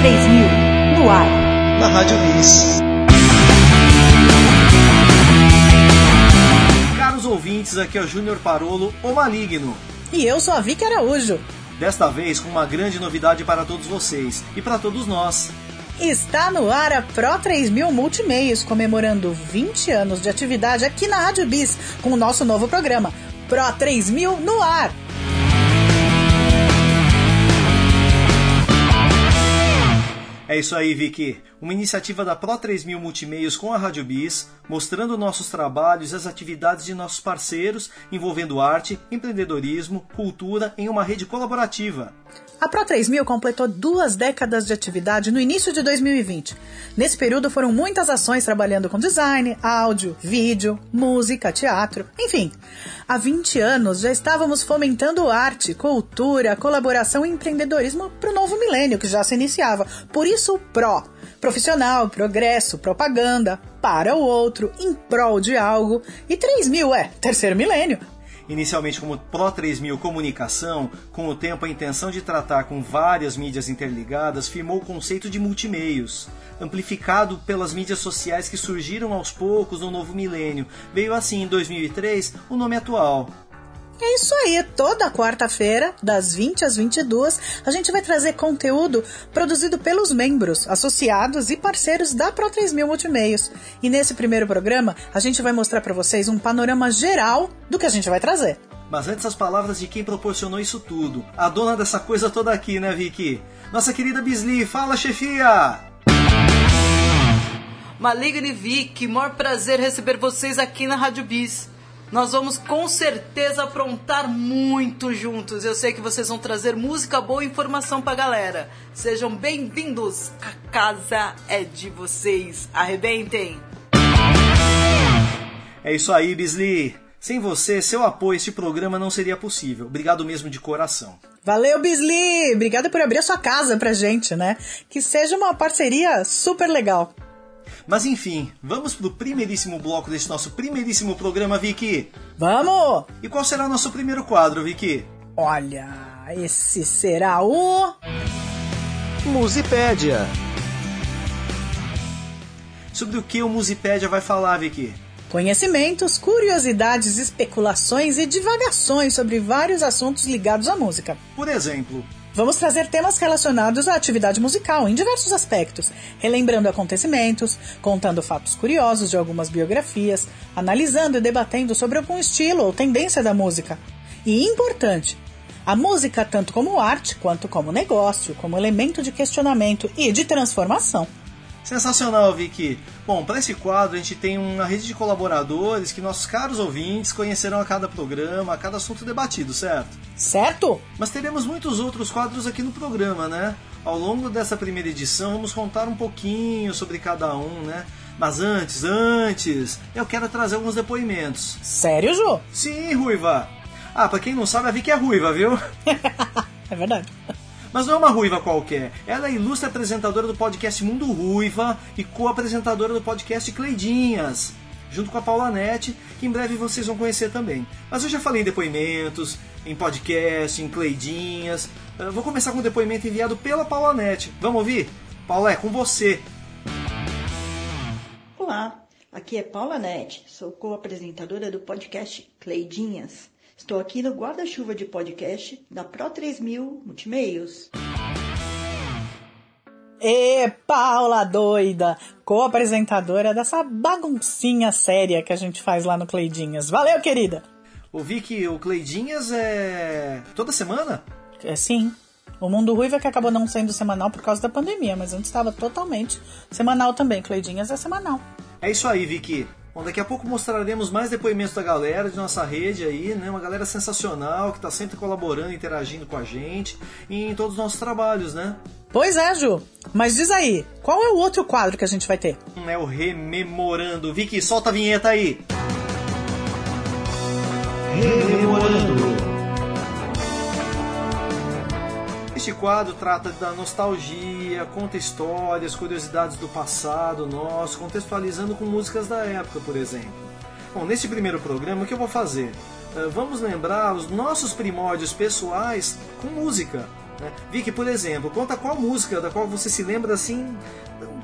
3000, no ar. Na Rádio Bis. Caros ouvintes, aqui é o Júnior Parolo, o Maligno. E eu sou a Vicky Araújo. Desta vez com uma grande novidade para todos vocês e para todos nós. Está no ar a Pro 3000 Multimeios, comemorando 20 anos de atividade aqui na Rádio Bis, com o nosso novo programa, Pro 3000 no ar. É isso aí, Vicky. Uma iniciativa da Pro 3000 Multimeios com a Rádio Bis, mostrando nossos trabalhos e as atividades de nossos parceiros, envolvendo arte, empreendedorismo, cultura em uma rede colaborativa. A Pro 3000 completou duas décadas de atividade no início de 2020. Nesse período foram muitas ações trabalhando com design, áudio, vídeo, música, teatro, enfim. Há 20 anos já estávamos fomentando arte, cultura, colaboração e empreendedorismo para o novo milênio que já se iniciava. Por isso o PRO. Profissional, progresso, propaganda, para o outro, em prol de algo. E 3000 é terceiro milênio. Inicialmente como Pro 3000 Comunicação, com o tempo a intenção de tratar com várias mídias interligadas, firmou o conceito de multimeios, amplificado pelas mídias sociais que surgiram aos poucos no novo milênio. Veio assim em 2003 o nome atual, é isso aí, toda quarta-feira, das 20 às 22, a gente vai trazer conteúdo produzido pelos membros, associados e parceiros da Pro 3000 Multimeios. E nesse primeiro programa, a gente vai mostrar para vocês um panorama geral do que a gente vai trazer. Mas antes as palavras de quem proporcionou isso tudo, a dona dessa coisa toda aqui, né, Vicky? Nossa querida Bisli, fala, chefia! Maligno e Vicky, maior prazer receber vocês aqui na Rádio Bis. Nós vamos com certeza aprontar muito juntos. Eu sei que vocês vão trazer música boa e informação pra galera. Sejam bem-vindos. A casa é de vocês. Arrebentem. É isso aí, Bisli. Sem você, seu apoio, esse programa não seria possível. Obrigado mesmo de coração. Valeu, Bisli! Obrigada por abrir a sua casa pra gente, né? Que seja uma parceria super legal. Mas enfim, vamos pro primeiríssimo bloco desse nosso primeiríssimo programa, Vicky. Vamos! E qual será o nosso primeiro quadro, Vicky? Olha, esse será o. Musipédia. Sobre o que o Musipédia vai falar, Vicky? Conhecimentos, curiosidades, especulações e divagações sobre vários assuntos ligados à música. Por exemplo, Vamos trazer temas relacionados à atividade musical em diversos aspectos, relembrando acontecimentos, contando fatos curiosos de algumas biografias, analisando e debatendo sobre algum estilo ou tendência da música. E importante, a música tanto como arte quanto como negócio, como elemento de questionamento e de transformação. Sensacional, Vicky. Bom, para esse quadro a gente tem uma rede de colaboradores que nossos caros ouvintes conhecerão a cada programa, a cada assunto debatido, certo? Certo? Mas teremos muitos outros quadros aqui no programa, né? Ao longo dessa primeira edição vamos contar um pouquinho sobre cada um, né? Mas antes, antes, eu quero trazer alguns depoimentos. Sério, Jô? Sim, Ruiva. Ah, pra quem não sabe, a Vicky é ruiva, viu? é verdade. Mas não é uma ruiva qualquer. Ela é ilustre apresentadora do podcast Mundo Ruiva e co-apresentadora do podcast Cleidinhas, junto com a Paula Nete, que em breve vocês vão conhecer também. Mas eu já falei em depoimentos, em podcast, em Cleidinhas. Uh, vou começar com um depoimento enviado pela Paula Nete. Vamos ouvir? Paula, é com você. Olá, aqui é Paula Nete, sou co-apresentadora do podcast Cleidinhas. Estou aqui no guarda-chuva de podcast da Pro 3000 Multimeios. E Paula doida, co-apresentadora dessa baguncinha séria que a gente faz lá no Cleidinhas. Valeu, querida! Ouvi que o Cleidinhas é toda semana? É sim. O Mundo Ruiva que acabou não sendo semanal por causa da pandemia, mas antes estava totalmente semanal também. Cleidinhas é semanal. É isso aí, Vicky. Bom, daqui a pouco mostraremos mais depoimentos da galera, de nossa rede aí, né? Uma galera sensacional que está sempre colaborando, interagindo com a gente em todos os nossos trabalhos, né? Pois é, Ju. Mas diz aí, qual é o outro quadro que a gente vai ter? É o Rememorando. Vicky, solta a vinheta aí. Rememorando. Este quadro trata da nostalgia, conta histórias, curiosidades do passado nosso, contextualizando com músicas da época, por exemplo. Bom, neste primeiro programa, o que eu vou fazer? Uh, vamos lembrar os nossos primórdios pessoais com música. Né? Vicky, por exemplo, conta qual música da qual você se lembra assim,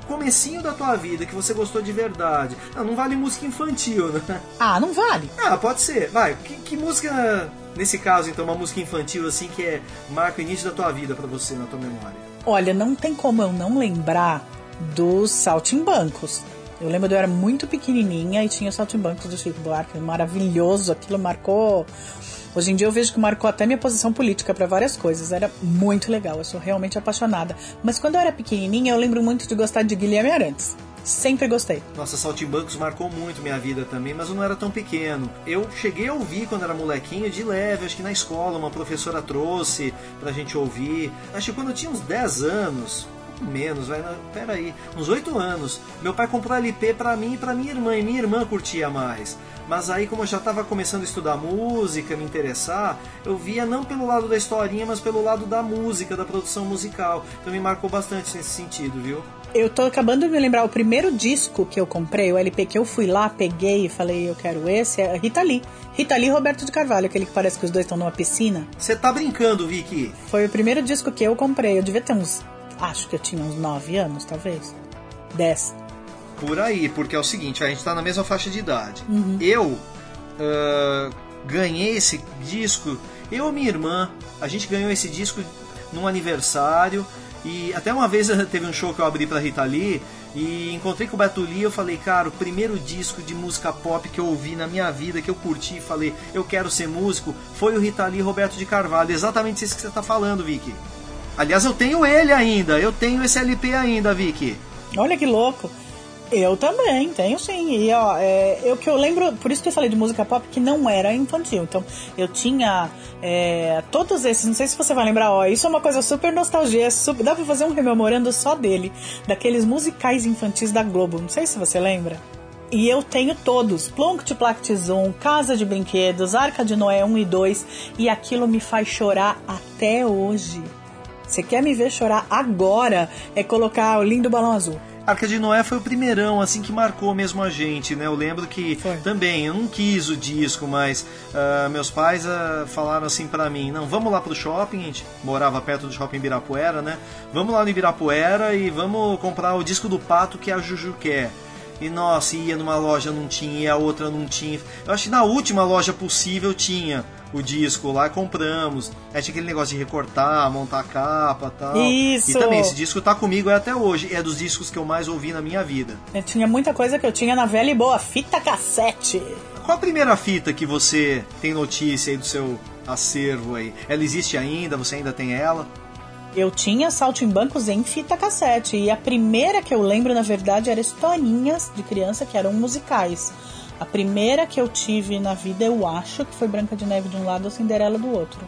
comecinho da tua vida, que você gostou de verdade. Não, não vale música infantil, né? Ah, não vale. Ah, pode ser. Vai, que, que música, nesse caso, então, uma música infantil assim que é marca o início da tua vida para você, na tua memória? Olha, não tem como eu não lembrar dos Saltimbancos. Eu lembro de eu era muito pequenininha e tinha o Saltimbancos do Chico Buarque, maravilhoso, aquilo marcou Hoje em dia eu vejo que marcou até minha posição política para várias coisas. Era muito legal, eu sou realmente apaixonada. Mas quando eu era pequenininha, eu lembro muito de gostar de Guilherme Arantes. Sempre gostei. Nossa, Saltimbancos marcou muito minha vida também, mas eu não era tão pequeno. Eu cheguei a ouvir quando era molequinho de leve, acho que na escola uma professora trouxe pra gente ouvir. Acho que quando eu tinha uns 10 anos, menos, vai, peraí, uns 8 anos. Meu pai comprou LP pra mim e pra minha irmã, e minha irmã curtia mais. Mas aí, como eu já estava começando a estudar música, me interessar, eu via não pelo lado da historinha, mas pelo lado da música, da produção musical. Então me marcou bastante nesse sentido, viu? Eu tô acabando de me lembrar, o primeiro disco que eu comprei, o LP que eu fui lá, peguei e falei, eu quero esse, é Rita Lee. Rita Lee e Roberto de Carvalho, aquele que parece que os dois estão numa piscina. Você tá brincando, Vicky? Foi o primeiro disco que eu comprei. Eu devia ter uns. Acho que eu tinha uns 9 anos, talvez. 10. Por aí, porque é o seguinte, a gente tá na mesma faixa de idade. Uhum. Eu uh, ganhei esse disco, eu e minha irmã, a gente ganhou esse disco num aniversário. E até uma vez teve um show que eu abri pra Rita Lee e encontrei com o Beto Lee eu falei, cara, o primeiro disco de música pop que eu ouvi na minha vida, que eu curti falei, eu quero ser músico, foi o Rita Lee Roberto de Carvalho. Exatamente isso que você tá falando, Vicky. Aliás, eu tenho ele ainda, eu tenho esse LP ainda, Vicky. Olha que louco. Eu também, tenho sim. E ó, é, eu que eu lembro, por isso que eu falei de música pop, que não era infantil. Então, eu tinha é, todos esses, não sei se você vai lembrar, ó, isso é uma coisa super nostalgia, super, dá pra fazer um rememorando só dele, daqueles musicais infantis da Globo, não sei se você lembra. E eu tenho todos, Plunct Plact Zoom, Casa de Brinquedos, Arca de Noé 1 e 2, e aquilo me faz chorar até hoje. Você quer me ver chorar agora? É colocar o lindo balão azul. Arca de Noé foi o primeirão, assim, que marcou mesmo a gente, né? Eu lembro que foi. também, eu não quis o disco, mas uh, meus pais uh, falaram assim para mim, não, vamos lá pro shopping, a gente morava perto do shopping Ibirapuera, né? Vamos lá no Ibirapuera e vamos comprar o disco do Pato que a Juju quer. E nossa, ia numa loja não tinha, e a outra não tinha. Eu acho que na última loja possível tinha o disco lá, compramos. Aí tinha aquele negócio de recortar, montar a capa tal. Isso! E também, esse disco tá comigo até hoje. É dos discos que eu mais ouvi na minha vida. Eu tinha muita coisa que eu tinha na velha e boa fita cassete. Qual a primeira fita que você tem notícia aí do seu acervo aí? Ela existe ainda? Você ainda tem ela? Eu tinha saltimbancos em fita cassete. E a primeira que eu lembro, na verdade, era historinhas de criança que eram musicais. A primeira que eu tive na vida, eu acho que foi Branca de Neve de um lado e Cinderela do outro.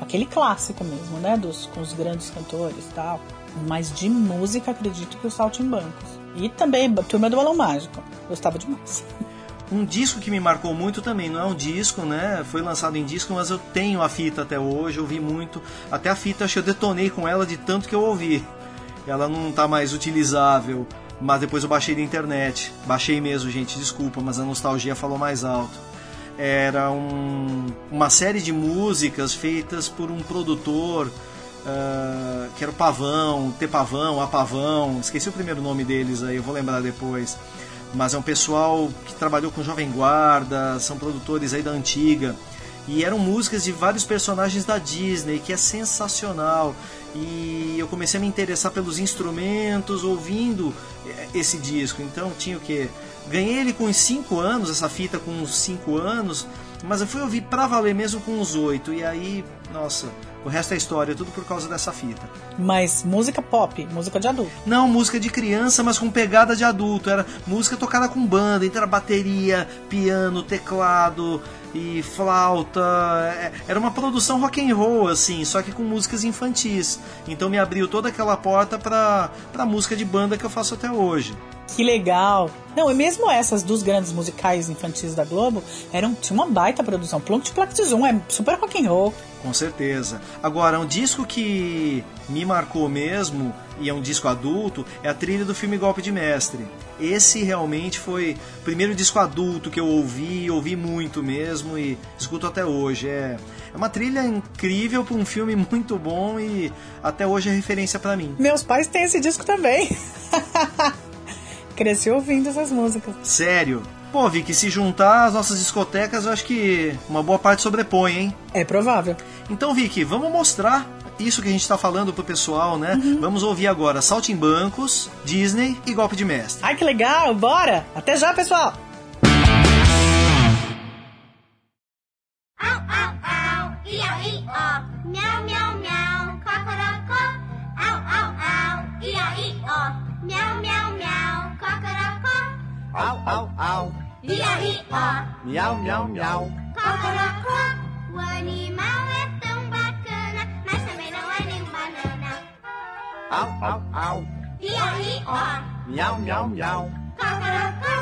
Aquele clássico mesmo, né? Dos, com os grandes cantores e tal. Mas de música, acredito que o Saltimbancos. E também Turma do Balão Mágico. Gostava demais. Um disco que me marcou muito também, não é um disco, né? Foi lançado em disco, mas eu tenho a fita até hoje, ouvi muito. Até a fita, acho que eu detonei com ela de tanto que eu ouvi. Ela não está mais utilizável mas depois eu baixei da internet. Baixei mesmo, gente, desculpa, mas a nostalgia falou mais alto. Era um, uma série de músicas feitas por um produtor uh, que era o Pavão, T Pavão, A Pavão, esqueci o primeiro nome deles aí, eu vou lembrar depois. Mas é um pessoal que trabalhou com Jovem Guarda, são produtores aí da antiga. E eram músicas de vários personagens da Disney, que é sensacional. E eu comecei a me interessar pelos instrumentos, ouvindo esse disco. Então tinha o que? Ganhei ele com uns 5 anos, essa fita com uns 5 anos, mas eu fui ouvir pra valer mesmo com uns 8. E aí, nossa, o resto é história, tudo por causa dessa fita. Mas música pop, música de adulto. Não, música de criança, mas com pegada de adulto. Era música tocada com banda, então era bateria, piano, teclado e flauta. É, era uma produção rock and roll assim, só que com músicas infantis. Então me abriu toda aquela porta para para música de banda que eu faço até hoje. Que legal. Não, e mesmo essas dos grandes musicais infantis da Globo, eram, tinha uma baita produção. Plunk Plact Zoom é super rock and roll. Com certeza. Agora, um disco que me marcou mesmo, e é um disco adulto, é a trilha do filme Golpe de Mestre. Esse realmente foi o primeiro disco adulto que eu ouvi, ouvi muito mesmo e escuto até hoje. É, é uma trilha incrível para um filme muito bom e até hoje é referência para mim. Meus pais têm esse disco também. Cresci ouvindo essas músicas. Sério? Pô, Vicky, se juntar as nossas discotecas, eu acho que uma boa parte sobrepõe, hein? É provável. Então, Vicky, vamos mostrar isso que a gente está falando pro pessoal, né? Uhum. Vamos ouvir agora Saltimbancos, Disney e Golpe de Mestre. Ai, que legal, bora! Até já, pessoal! Au, au, au, i-a-i-o, miau, miau, miau, cocorocó. Au, au, au, i-a-i-o, miau, miau, miau, cocorocó. Au, au, au, I-a-i-o, miau, miau, miau. cocorocó. O animal é tão bacana, Au, au, au, I-a-i-o, miau, miau, miau. cocorocó.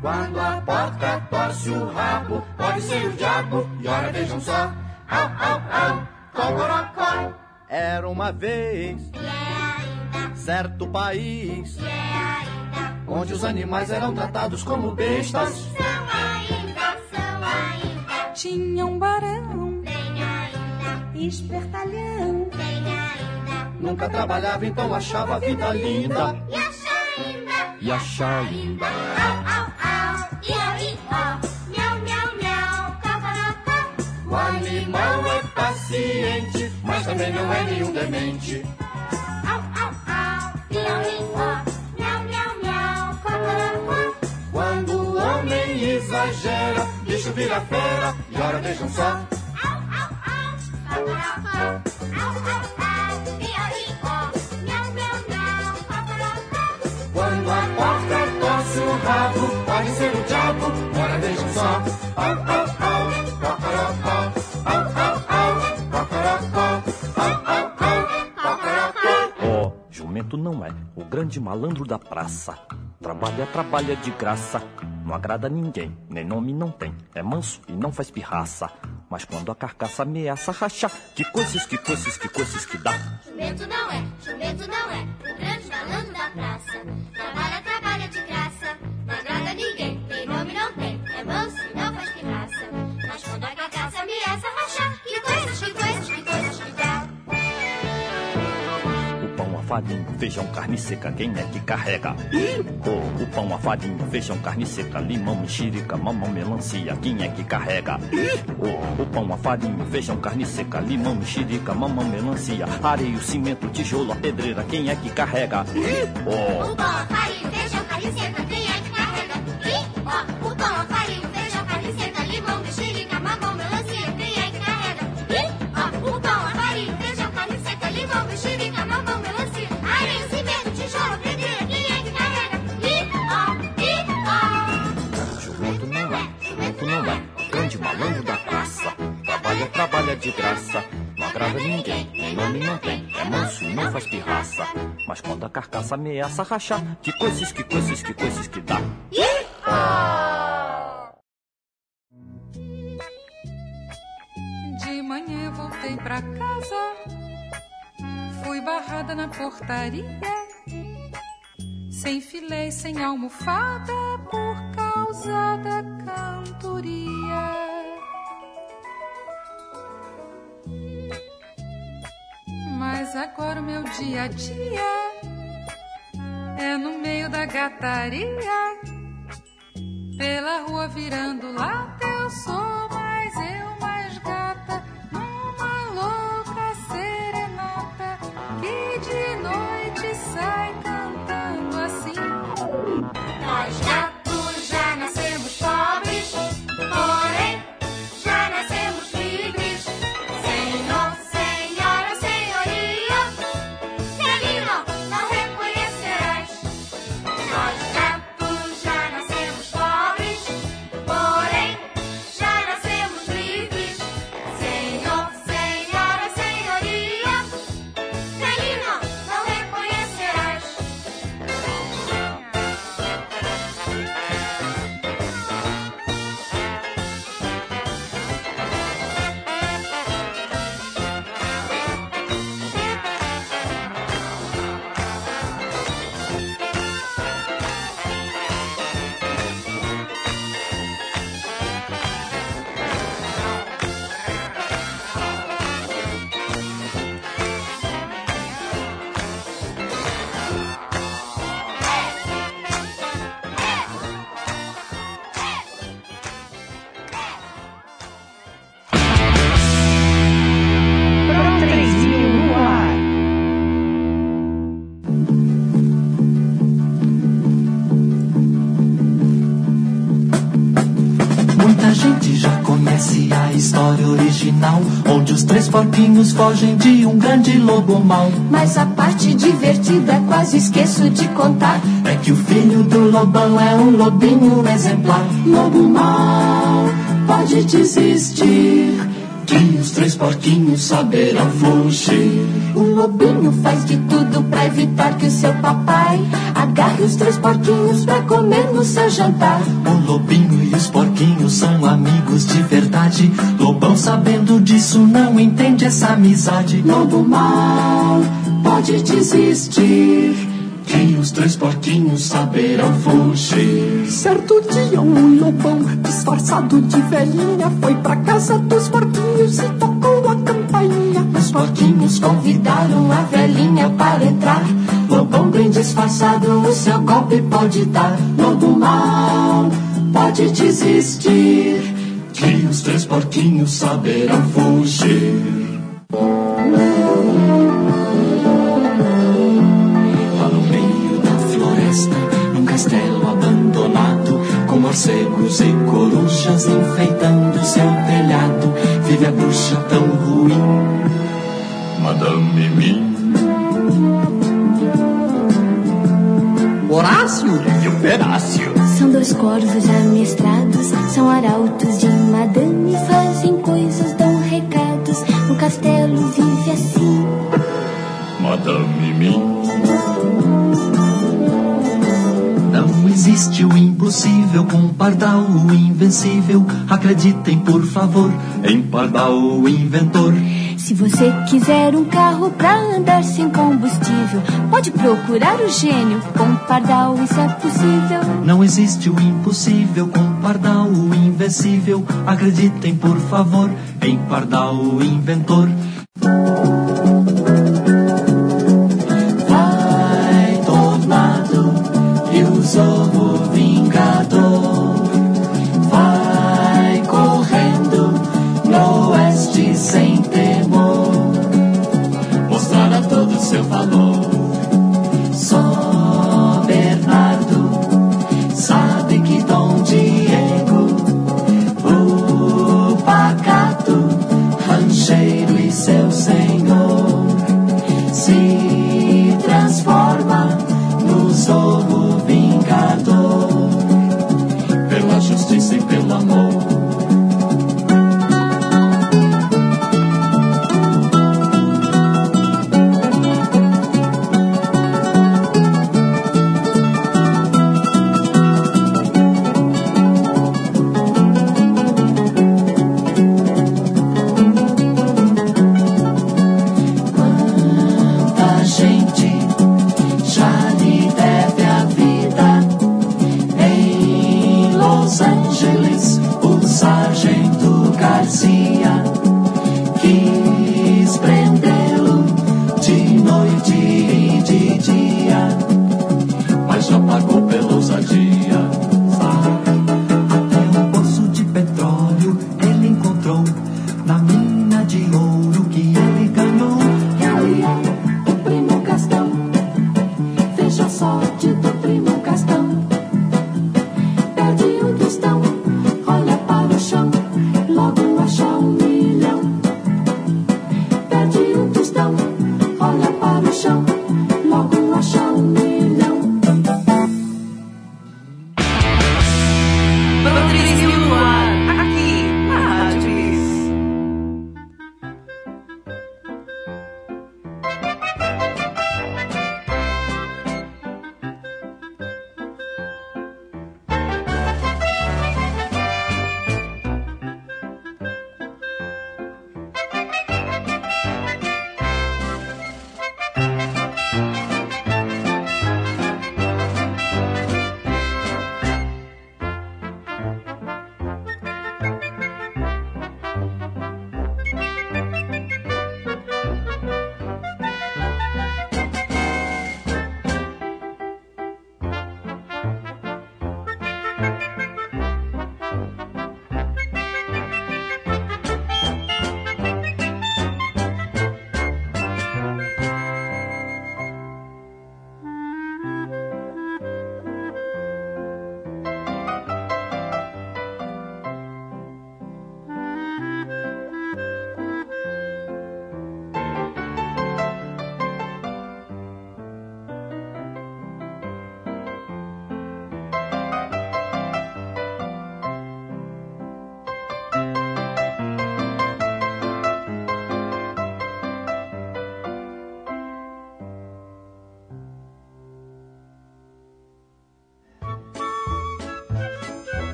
Quando a porca torce o rabo, pode ser o diabo, e ora vejam só. Au, au, au, cocorocó. Era uma vez E é ainda, certo país e é ainda, onde os animais eram tratados como bestas. são ainda, são ainda, Tinha um barão, tem ainda, espertalhão. Nunca trabalhava, então achava a vida linda. E acha ainda, E achar ainda. Au, au, au, i-a-i-o, miau, miau, miau, cocorocó. O animal é paciente, mas também não é nenhum demente. Au, au, au, i-a-i-o, miau, miau, miau, cocorocó. Quando o homem exagera, bicho vira fera, e ora vejam só. Au, au, au, cocorocó. Au, au, au, Ó, jumento não é o grande malandro da praça. Trabalha, trabalha de graça. Não agrada ninguém, nem nome não tem. É manso e não faz pirraça. Mas quando a carcaça ameaça rachar, que coisas, que coisas, que coisas que dá. Jumento não é, jumento não é, o grande malandro da praça. Farinha, feijão, carne seca, quem é que carrega? Oh, o pão, a farinha, feijão, carne seca, limão, mexerica, mamão, melancia, quem é que carrega? Oh, o pão, a farinha, feijão, carne seca, limão, mexerica, mamão, melancia, areia, cimento, tijolo, a pedreira, quem é que carrega? O pão, a farinha, feijão, carne seca, quem de graça, não agrada ninguém, nem nome não tem. É manso não faz pirraça. Mas quando a carcaça ameaça rachar, que coisas, que coisas, que coisas que dá. De manhã voltei pra casa, fui barrada na portaria, sem filé sem almofada por causa da cantoria. Mas agora o meu dia a dia é no meio da gataria. Pela rua virando lata, eu sou mais eu mais gata. Numa louca serenata que de noite sai cantando assim. Nós gatos onde os três porquinhos fogem de um grande lobo mau. Mas a parte divertida quase esqueço de contar. É que o filho do lobão é um lobinho exemplar. Lobo mau, pode desistir. Que os três porquinhos saberão fugir. O lobinho faz de tudo pra evitar que o seu papai agarre os três porquinhos pra comer no seu jantar. O lobinho os porquinhos são amigos de verdade. Lobão sabendo disso não entende essa amizade. Lobo mau, pode desistir. Que os três porquinhos saberão fugir. Certo dia um lobão disfarçado de velhinha foi pra casa dos porquinhos e tocou a campainha. Os porquinhos convidaram a velhinha para entrar. Lobão bem disfarçado, o seu golpe pode dar. Lobo mau, pode desistir. Que os três porquinhos saberão fugir. Lá no meio da floresta, num castelo abandonado, com morcegos e corujas enfeitando seu telhado, vive a bruxa tão ruim, Madame Mimi. Horácio e o Perácio. São dois corvos amestrados, são arautos de madame, fazem coisas, dão recados. No castelo vive assim. Madame Mimi. Não existe o impossível com Pardal, o invencível. Acreditem, por favor, em Pardal, o inventor. Se você quiser um carro pra andar sem combustível, pode procurar o gênio. Com Pardal isso é possível. Não existe o impossível com Pardal, o invencível. Acreditem, por favor, em Pardal, o inventor. Vai tornado e o zorro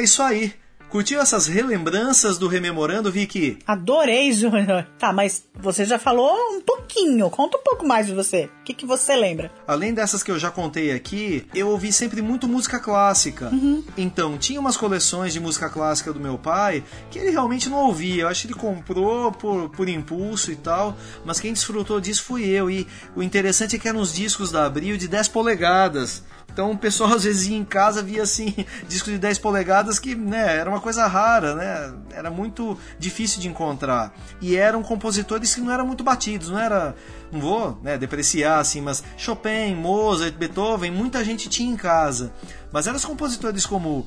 É isso aí. Curtiu essas relembranças do Rememorando, Vicky? Adorei, Júnior. Tá, mas você já falou um pouquinho. Conta um pouco mais de você. O que, que você lembra? Além dessas que eu já contei aqui, eu ouvi sempre muito música clássica. Então, tinha umas coleções de música clássica do meu pai que ele realmente não ouvia. Eu acho que ele comprou por, por impulso e tal, mas quem desfrutou disso fui eu. E o interessante é que eram os discos da Abril de 10 polegadas. Então o pessoal às vezes ia em casa via assim discos de 10 polegadas que né, era uma coisa rara, né? Era muito difícil de encontrar. E eram compositores que não eram muito batidos, não era. Não vou né, depreciar assim, mas Chopin, Mozart, Beethoven, muita gente tinha em casa. Mas eram os compositores como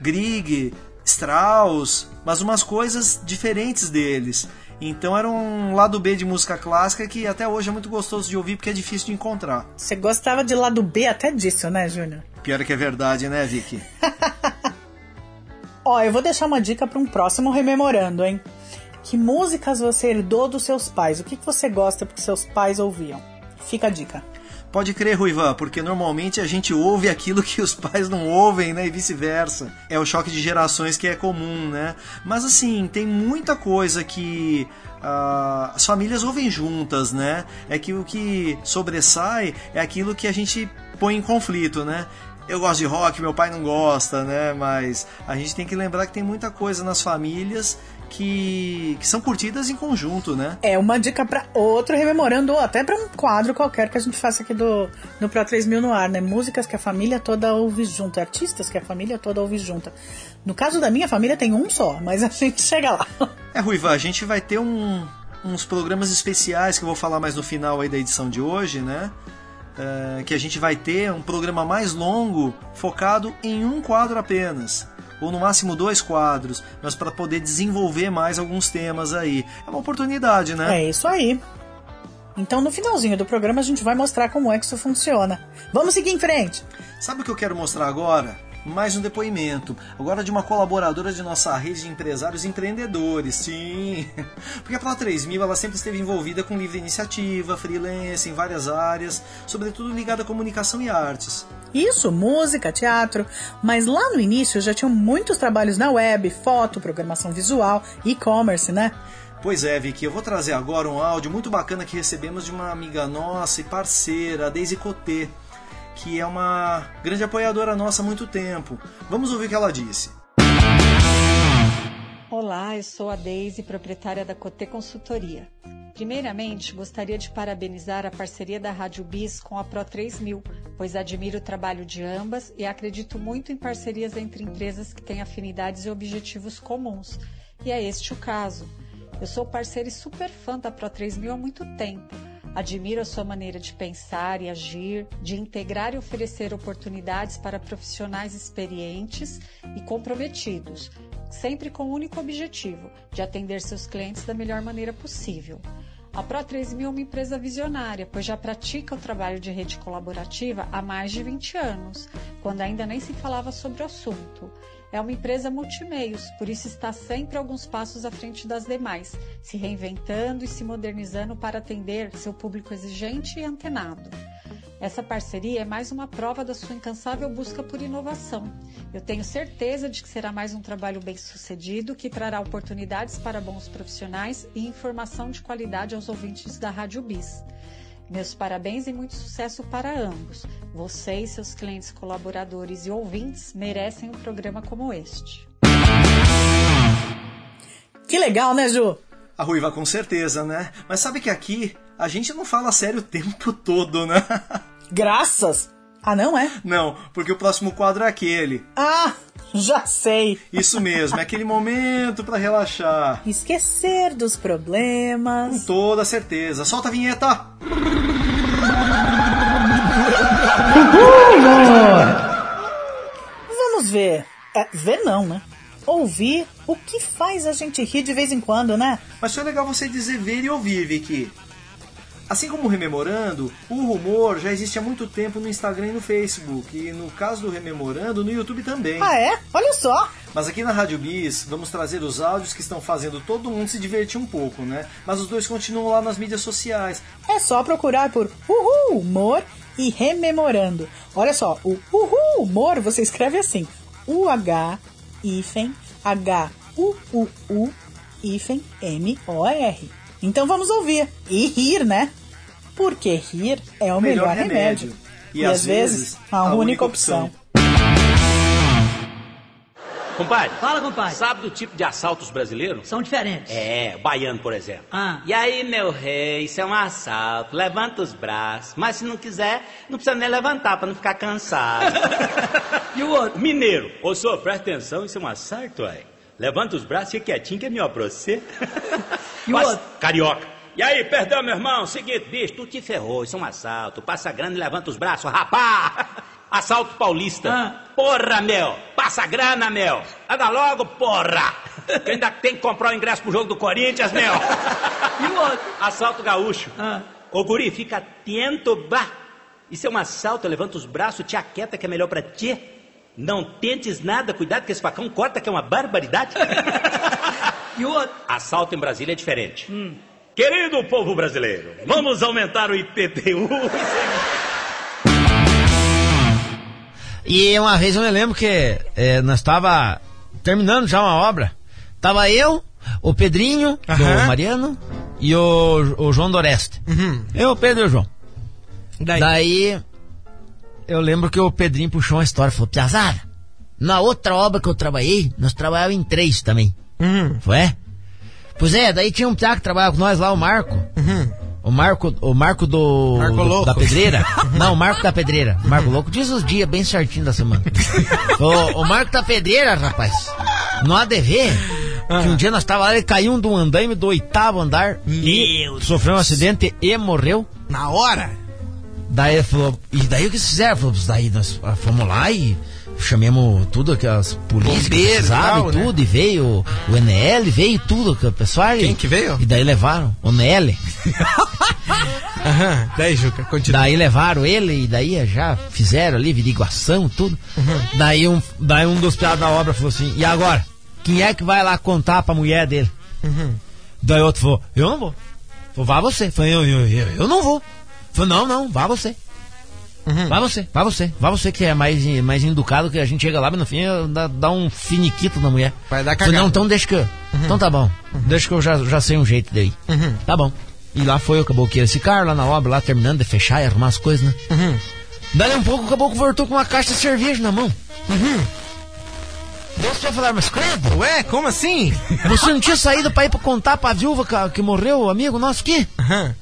Grieg, Strauss, mas umas coisas diferentes deles. Então era um lado B de música clássica que até hoje é muito gostoso de ouvir porque é difícil de encontrar. Você gostava de lado B até disso, né, Júnior? Pior que é verdade, né, Vicky? Ó, eu vou deixar uma dica para um próximo rememorando, hein? Que músicas você herdou dos seus pais? O que, que você gosta porque seus pais ouviam? Fica a dica. Pode crer, Ruivan, porque normalmente a gente ouve aquilo que os pais não ouvem, né? E vice-versa. É o choque de gerações que é comum, né? Mas assim, tem muita coisa que ah, as famílias ouvem juntas, né? É que o que sobressai é aquilo que a gente põe em conflito, né? Eu gosto de rock, meu pai não gosta, né? Mas a gente tem que lembrar que tem muita coisa nas famílias que, que são curtidas em conjunto, né? É uma dica para outro rememorando, ou até para um quadro qualquer que a gente faça aqui do no Pro 3000 no ar, né? Músicas que a família toda ouve junto, artistas que a família toda ouve junto. No caso da minha família tem um só, mas a gente chega lá. É, Ruiva, a gente vai ter um- uns programas especiais que eu vou falar mais no final aí da edição de hoje, né? É, que a gente vai ter um programa mais longo focado em um quadro apenas. Ou no máximo dois quadros, mas para poder desenvolver mais alguns temas aí. É uma oportunidade, né? É isso aí. Então no finalzinho do programa a gente vai mostrar como é que isso funciona. Vamos seguir em frente. Sabe o que eu quero mostrar agora? Mais um depoimento. Agora de uma colaboradora de nossa rede de empresários empreendedores. Sim. Porque a Pro 3000 ela sempre esteve envolvida com livre iniciativa, freelance em várias áreas, sobretudo ligada à comunicação e artes. Isso, música, teatro, mas lá no início já tinham muitos trabalhos na web, foto, programação visual, e-commerce, né? Pois é, Vicky, eu vou trazer agora um áudio muito bacana que recebemos de uma amiga nossa e parceira, a Daisy Cotê, que é uma grande apoiadora nossa há muito tempo. Vamos ouvir o que ela disse. Olá, eu sou a Deise, proprietária da Cotê Consultoria. Primeiramente, gostaria de parabenizar a parceria da Rádio Bis com a Pro 3000, pois admiro o trabalho de ambas e acredito muito em parcerias entre empresas que têm afinidades e objetivos comuns. E é este o caso. Eu sou parceira e super fã da Pro 3000 há muito tempo. Admiro a sua maneira de pensar e agir, de integrar e oferecer oportunidades para profissionais experientes e comprometidos, sempre com o único objetivo de atender seus clientes da melhor maneira possível. A Pro 3000 é uma empresa visionária, pois já pratica o trabalho de rede colaborativa há mais de 20 anos, quando ainda nem se falava sobre o assunto. É uma empresa multimeios, por isso está sempre alguns passos à frente das demais, se reinventando e se modernizando para atender seu público exigente e antenado. Essa parceria é mais uma prova da sua incansável busca por inovação. Eu tenho certeza de que será mais um trabalho bem sucedido que trará oportunidades para bons profissionais e informação de qualidade aos ouvintes da Rádio Bis. Meus parabéns e muito sucesso para ambos. Você e seus clientes, colaboradores e ouvintes merecem um programa como este. Que legal, né, Ju? A Ruiva com certeza, né? Mas sabe que aqui a gente não fala sério o tempo todo, né? Graças! Ah, não é? Não, porque o próximo quadro é aquele. Ah, já sei. Isso mesmo, é aquele momento para relaxar. Esquecer dos problemas. Com toda certeza. Solta a vinheta! Vamos ver. É, ver não, né? Ouvir o que faz a gente rir de vez em quando, né? Mas foi legal você dizer ver e ouvir, Vicky. Assim como o Rememorando, o Rumor já existe há muito tempo no Instagram e no Facebook. E no caso do Rememorando, no YouTube também. Ah, é? Olha só! Mas aqui na Rádio Bis, vamos trazer os áudios que estão fazendo todo mundo se divertir um pouco, né? Mas os dois continuam lá nas mídias sociais. É só procurar por Uhul Humor e Rememorando. Olha só, o Uhul Humor você escreve assim: U-H-U-L hífen H-U-U-U hífen M-O-R. Então vamos ouvir. E rir, né? Porque rir é o melhor, Melhor remédio. remédio. E, às vezes, a, única, opção. Compadre. Fala, compadre. Sabe do tipo de assaltos brasileiros? São diferentes. É, o baiano, por exemplo. Ah. E aí, meu rei, isso é um assalto. Levanta os braços. Mas se não quiser, não precisa nem levantar pra não ficar cansado. e o outro? Mineiro. Ô, senhor, presta atenção, isso é um assalto, ué. Levanta os braços e fica quietinho que é melhor pra você. E o outro? Carioca. E aí, perdão, meu irmão. Seguinte, bicho, tu te ferrou. Isso é um assalto. Passa grana e levanta os braços. Rapá! Assalto paulista. Ah. Porra, meu. Passa grana, meu. Anda logo, porra. Que ainda tem que comprar o ingresso pro jogo do Corinthians, meu. E o outro? Assalto gaúcho. Ah. Ô, guri, fica atento, bah. Isso é um assalto, levanta os braços, te aquieta que é melhor pra ti. Não tentes nada, cuidado que esse facão corta que é uma barbaridade. E o outro? Assalto em Brasília é diferente. Querido povo brasileiro, vamos aumentar o IPTU. E uma vez eu me lembro que eh, nós estava terminando já uma obra. Tava eu, o Pedrinho, Aham. Mariano, e o, o João Doreste. Eu, o Pedro e o João. Daí? Eu lembro que o Pedrinho puxou uma história, falou, Piazada, na outra obra que eu trabalhei, nós trabalhávamos em três também. Foi? é? Pois é, daí tinha um piá que trabalhava com nós lá, o Marco. O Marco, o Marco do, Marco do- Louco. da pedreira. Não, o Marco da pedreira. O Marco Louco diz os dias bem certinho da semana. o, o Marco da pedreira, rapaz. No ADV, que um dia nós tava lá, ele caiu de um andaime do oitavo andar e sofreu um acidente e morreu. Na hora? Daí ele falou, e daí o que vocês fizeram? Falou, daí nós ah, fomos lá e chamamos tudo, aquelas polícias Bombeiro e precisavam tal, e né? tudo, e veio o NL, veio tudo, que o pessoal. Quem e- que veio? E daí levaram o NL. Aham, daí, Juca, continua. Daí levaram ele e daí já fizeram ali, averiguação, tudo. Uhum. Daí, um, daí um dos piados da obra falou assim, e agora? Quem é que vai lá contar pra mulher dele? Uhum. Daí outro falou, eu não vou. Falou, vá você. Falei, eu, eu, eu, eu não vou. Falei, não, não, vá você. Uhum. Vá você, vá você. Vá você que é mais, mais educado, que a gente chega lá, mas no fim dá, dá um finiquito na mulher. Vai dar Falei, cagada. não, então deixa que eu... Então tá bom. Deixa que eu já, já sei um jeito daí. Uhum. Tá bom. E lá foi, acabou que esse cara lá na obra, lá terminando de fechar e arrumar as coisas, né? Uhum. Daí um pouco, acabou que voltou com uma caixa de cerveja na mão. Uhum. Você vai falar, mas credo? Ué, como assim? Você não tinha saído pra ir pra contar pra viúva que, que morreu, o amigo nosso aqui? Aham.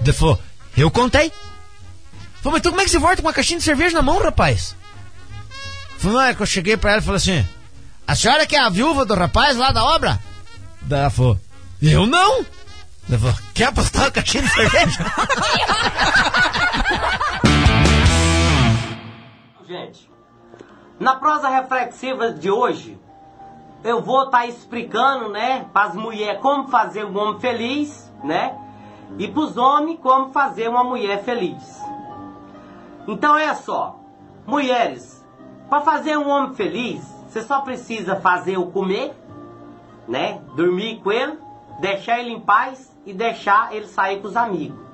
Daí falou, eu contei. Falei, mas então como é que você volta com uma caixinha de cerveja na mão, rapaz? Falei, não, é que eu cheguei pra ela e falei assim, a senhora que é a viúva do rapaz lá da obra? Daí ela falou, eu não. Daí falou, quer apostar uma caixinha de cerveja? Gente, na prosa reflexiva de hoje, eu vou estar explicando, né, para as mulheres como fazer um homem feliz, né, e para os homens como fazer uma mulher feliz. Então é só, mulheres, para fazer um homem feliz, você só precisa fazer o comer, né, dormir com ele, deixar ele em paz e deixar ele sair com os amigos.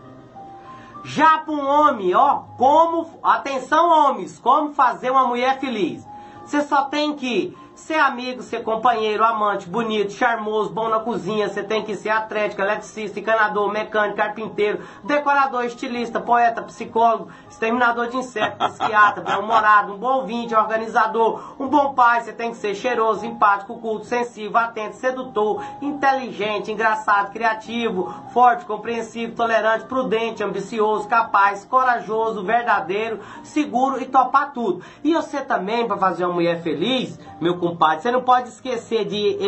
Já para um homem, ó, como. Atenção, homens, como fazer uma mulher feliz. Você só tem que ser amigo, ser companheiro, amante, bonito, charmoso, bom na cozinha. Você tem que ser atlético, eletricista, encanador, mecânico, carpinteiro, decorador, estilista, poeta, psicólogo, exterminador de insetos, psiquiatra, bem-humorado, um bom ouvinte, organizador, um bom pai. Você tem que ser cheiroso, empático, culto, sensível, atento, sedutor, inteligente, engraçado, criativo, forte, compreensivo, tolerante, prudente, ambicioso, capaz, corajoso, verdadeiro, seguro e topar tudo. E você também, para fazer uma mulher feliz, meu compadre, você não pode esquecer de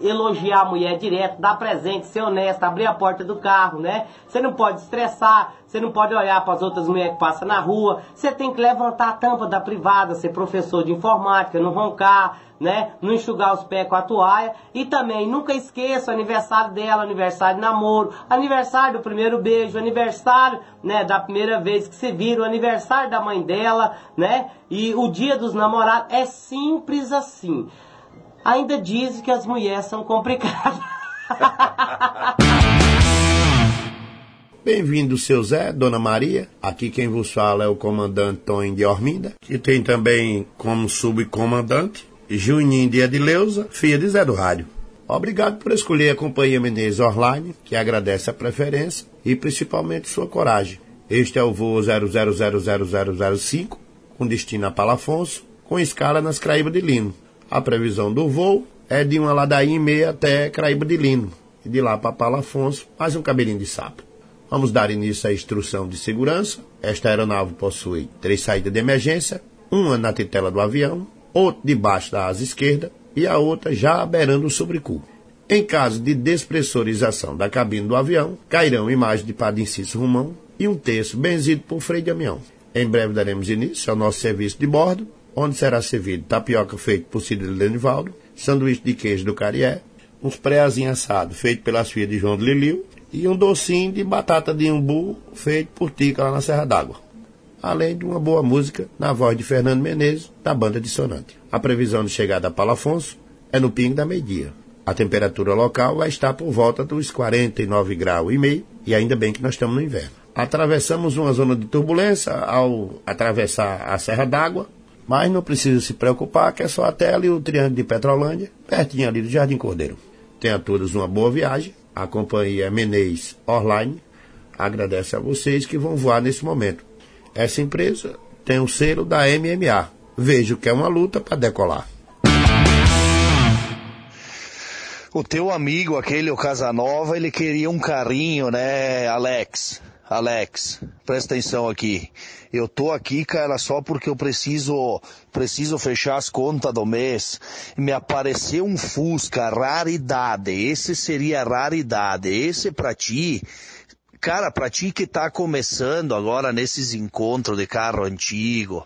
elogiar a mulher direto, dar presente, ser honesto, abrir a porta do carro, né? Você não pode estressar, você não pode olhar para as outras mulheres que passam na rua, você tem que levantar a tampa da privada, ser professor de informática, não roncar, né? Não enxugar os pés com a toalha. E também, nunca esqueça o aniversário dela, aniversário de namoro, aniversário do primeiro beijo, aniversário, né, da primeira vez que se viram, aniversário da mãe dela, né? E o dia dos namorados é simples assim. Ainda dizem que as mulheres são complicadas. Bem-vindo, seu Zé, Dona Maria. Aqui quem vos fala é o comandante Tony de Orminda, que tem também como subcomandante Juninho de Edileuza, filha de Zé do Rádio. Obrigado por escolher a Companhia Menezes Online, que agradece a preferência e principalmente sua coragem. Este é o voo 000005, com destino a Palafonso, com escala nas Craíba de Lino. A previsão do voo é de uma ladainha e meia até Craíba de Lino, e de lá para Palafonso, mais um cabelinho de sapo. Vamos dar início à instrução de segurança. Esta aeronave possui três saídas de emergência, uma na titela do avião, outra debaixo da asa esquerda e a outra já beirando o sobrecubo. Em caso de despressurização da cabine do avião, cairão imagens de Padre Inciso Romão e um texto benzido por Frei Damião. Em breve daremos início ao nosso serviço de bordo, onde será servido tapioca feito por Cílio Lenivaldo, sanduíche de queijo do Carié, uns preazinhos assados feito pelas filhas de João de Liliu e um docinho de batata de umbu feito por Tica lá na Serra d'Água. Além de uma boa música na voz de Fernando Menezes, da banda Dissonante. A previsão de chegada a Palafonso é no pingo da meio-dia. A temperatura local vai estar por volta dos 49 graus e meio, e ainda bem que nós estamos no inverno. Atravessamos uma zona de turbulência ao atravessar a Serra d'Água, mas não precisa se preocupar que é só até ali o Triângulo de Petrolândia, pertinho ali do Jardim Cordeiro. Tenha todos uma boa viagem. A companhia Menezes Online agradece a vocês que vão voar nesse momento. Essa empresa tem o selo da MMA. Vejo que é uma luta para decolar. O teu amigo, aquele, o Casanova, ele queria um carrinho, né, Alex? Alex, presta atenção aqui. Eu tô aqui, cara, só porque eu preciso, preciso fechar as contas do mês. Me apareceu um Fusca, raridade. Esse seria raridade. Esse pra ti, cara, pra ti que tá começando agora nesses encontros de carro antigo,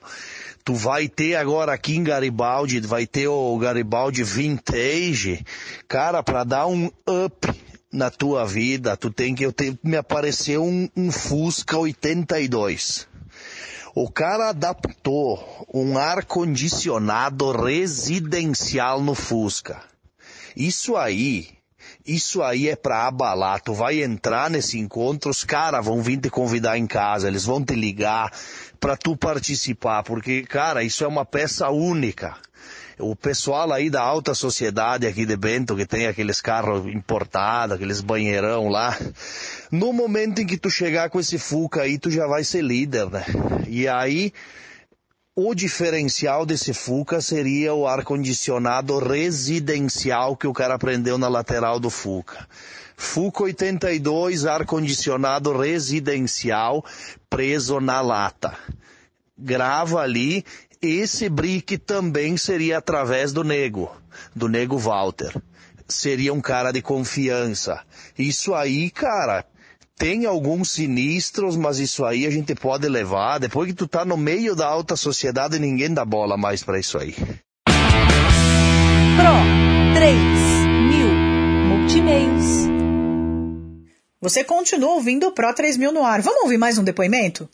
tu vai ter agora aqui em Garibaldi, vai ter o Garibaldi Vintage, cara, para dar um up na tua vida, tu tem que, eu tenho, me apareceu um, um Fusca 82. O cara adaptou um ar-condicionado residencial no Fusca. Isso aí, isso aí é pra abalar. Tu vai entrar nesse encontro, os caras vão vir te convidar em casa, eles vão te ligar pra tu participar, porque, cara, isso é uma peça única. O pessoal aí da alta sociedade aqui de Bento, que tem aqueles carros importados, aqueles banheirão lá, no momento em que tu chegar com esse Fuca aí, tu já vai ser líder, né? E aí, o diferencial desse Fuca seria o ar-condicionado residencial que o cara aprendeu na lateral do Fuca. Fuca 82, ar-condicionado residencial, preso na lata. Grava ali, esse brick também seria através do nego, do nego Walter. Seria um cara de confiança. Isso aí, cara, tem alguns sinistros, mas isso aí a gente pode levar. Depois que tu tá no meio da alta sociedade, ninguém dá bola mais pra isso aí. Pro 3 mil multimeios. Você continua ouvindo o Pro 3000 no ar. Vamos ouvir mais um depoimento?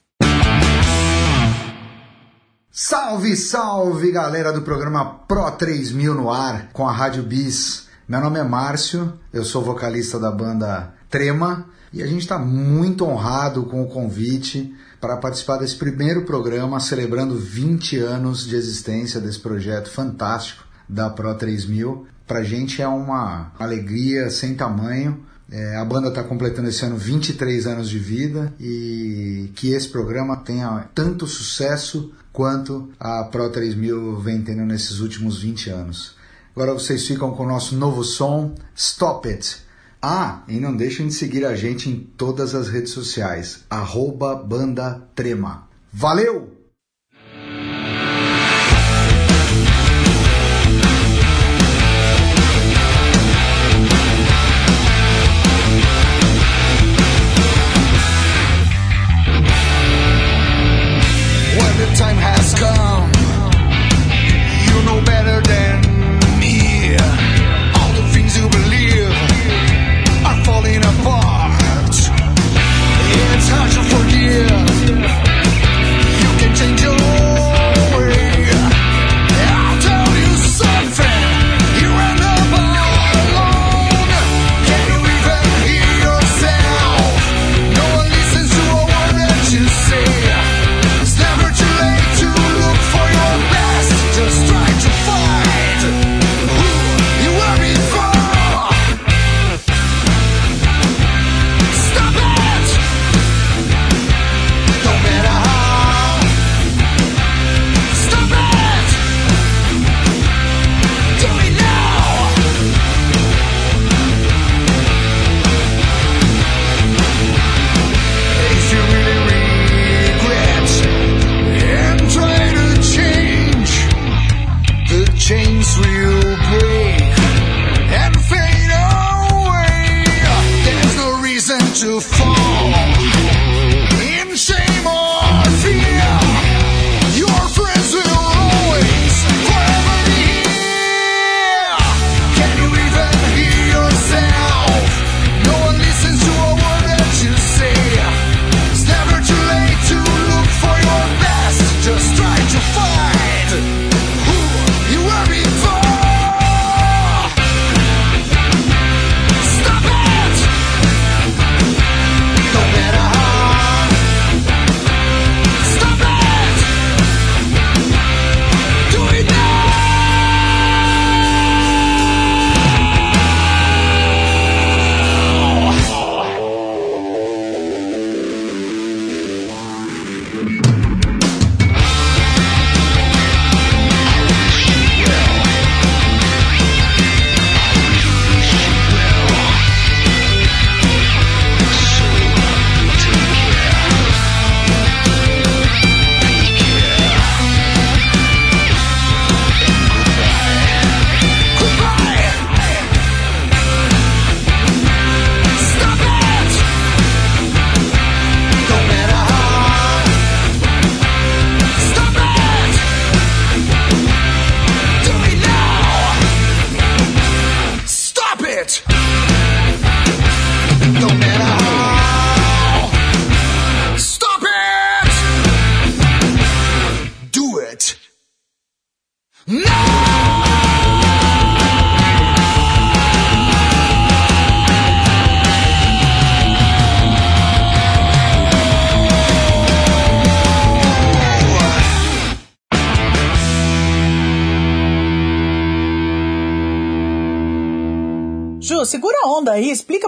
Salve, salve galera do programa Pro 3000 no ar com a Rádio Bis. Meu nome é Márcio, eu sou vocalista da banda Trema e a gente está muito honrado com o convite para participar desse primeiro programa celebrando 20 anos de existência desse projeto fantástico da Pro 3000. Para a gente é uma alegria sem tamanho. É, a banda está completando esse ano 23 anos de vida e que esse programa tenha tanto sucesso quanto a Pro 3000 vem tendo nesses últimos 20 anos. Agora vocês ficam com o nosso novo som, Stop It. Ah, e não deixem de seguir a gente em todas as redes sociais, arroba Banda Trema. Valeu!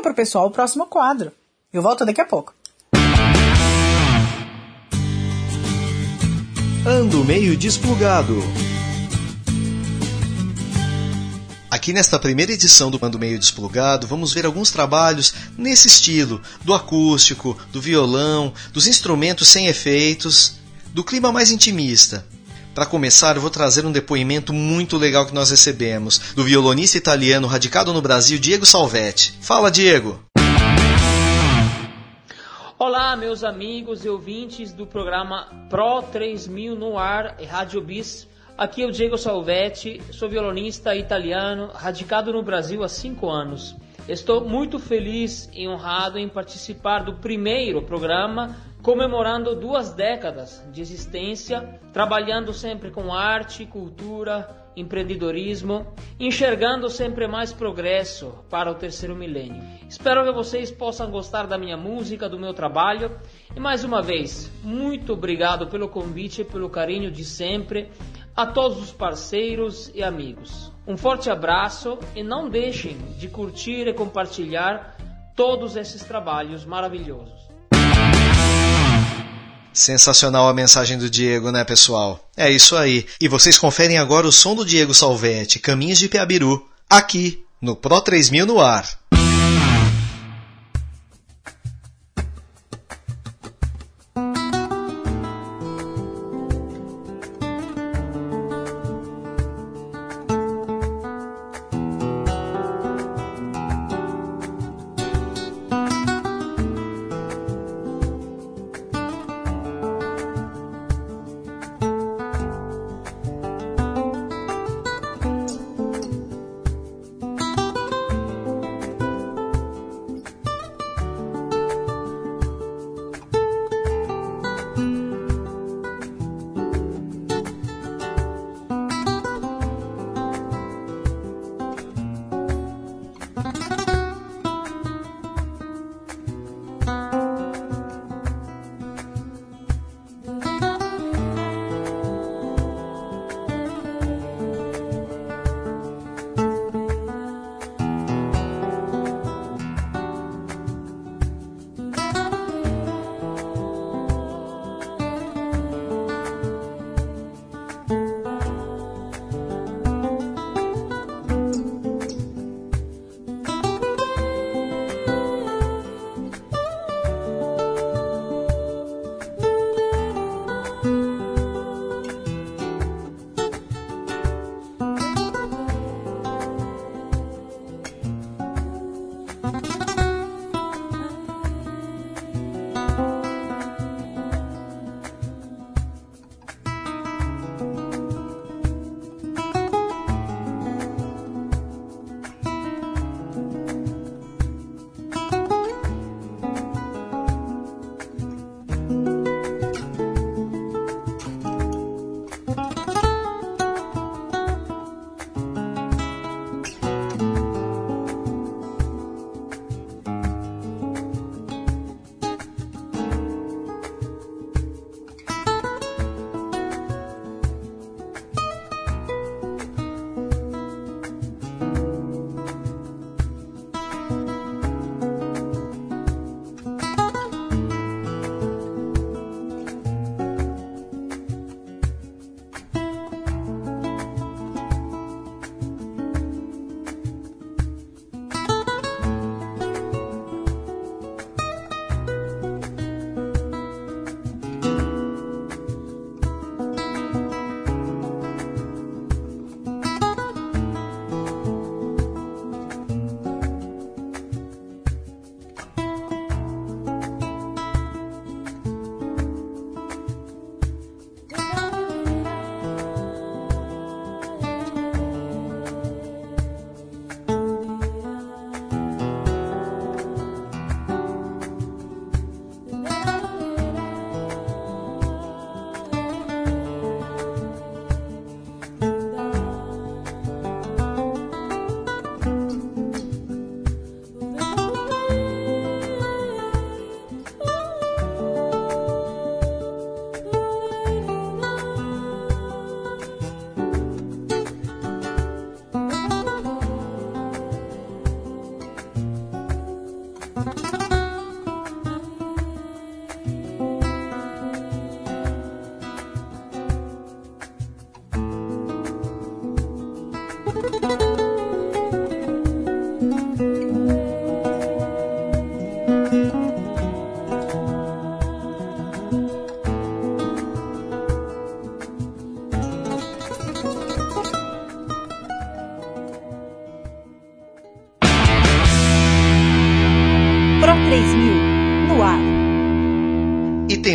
Pro pessoal o próximo quadro. Eu volto daqui a pouco. Ando meio desplugado. Aqui nesta primeira edição do Ando Meio Desplugado, vamos ver alguns trabalhos nesse estilo, do acústico, do violão, dos instrumentos sem efeitos, do clima mais intimista. Para começar, eu vou trazer um depoimento muito legal que nós recebemos, do violonista italiano radicado no Brasil, Diego Salvetti. Fala, Diego! Olá, meus amigos e ouvintes do programa Pro 3000 no ar e Rádio Bis. Aqui é o Diego Salvetti, sou violonista italiano, radicado no Brasil há cinco anos. Estou muito feliz e honrado em participar do primeiro programa comemorando duas décadas de existência, trabalhando sempre com arte, cultura, empreendedorismo, enxergando sempre mais progresso para o terceiro milênio. Espero que vocês possam gostar da minha música, do meu trabalho e mais uma vez, muito obrigado pelo convite e pelo carinho de sempre a todos os parceiros e amigos. Um forte abraço e não deixem de curtir e compartilhar todos esses trabalhos maravilhosos. Sensacional a mensagem do Diego, né, pessoal? É isso aí. E vocês conferem agora o som do Diego Salvetti, Caminhos de Piabiru, aqui no Pro 3000 no ar.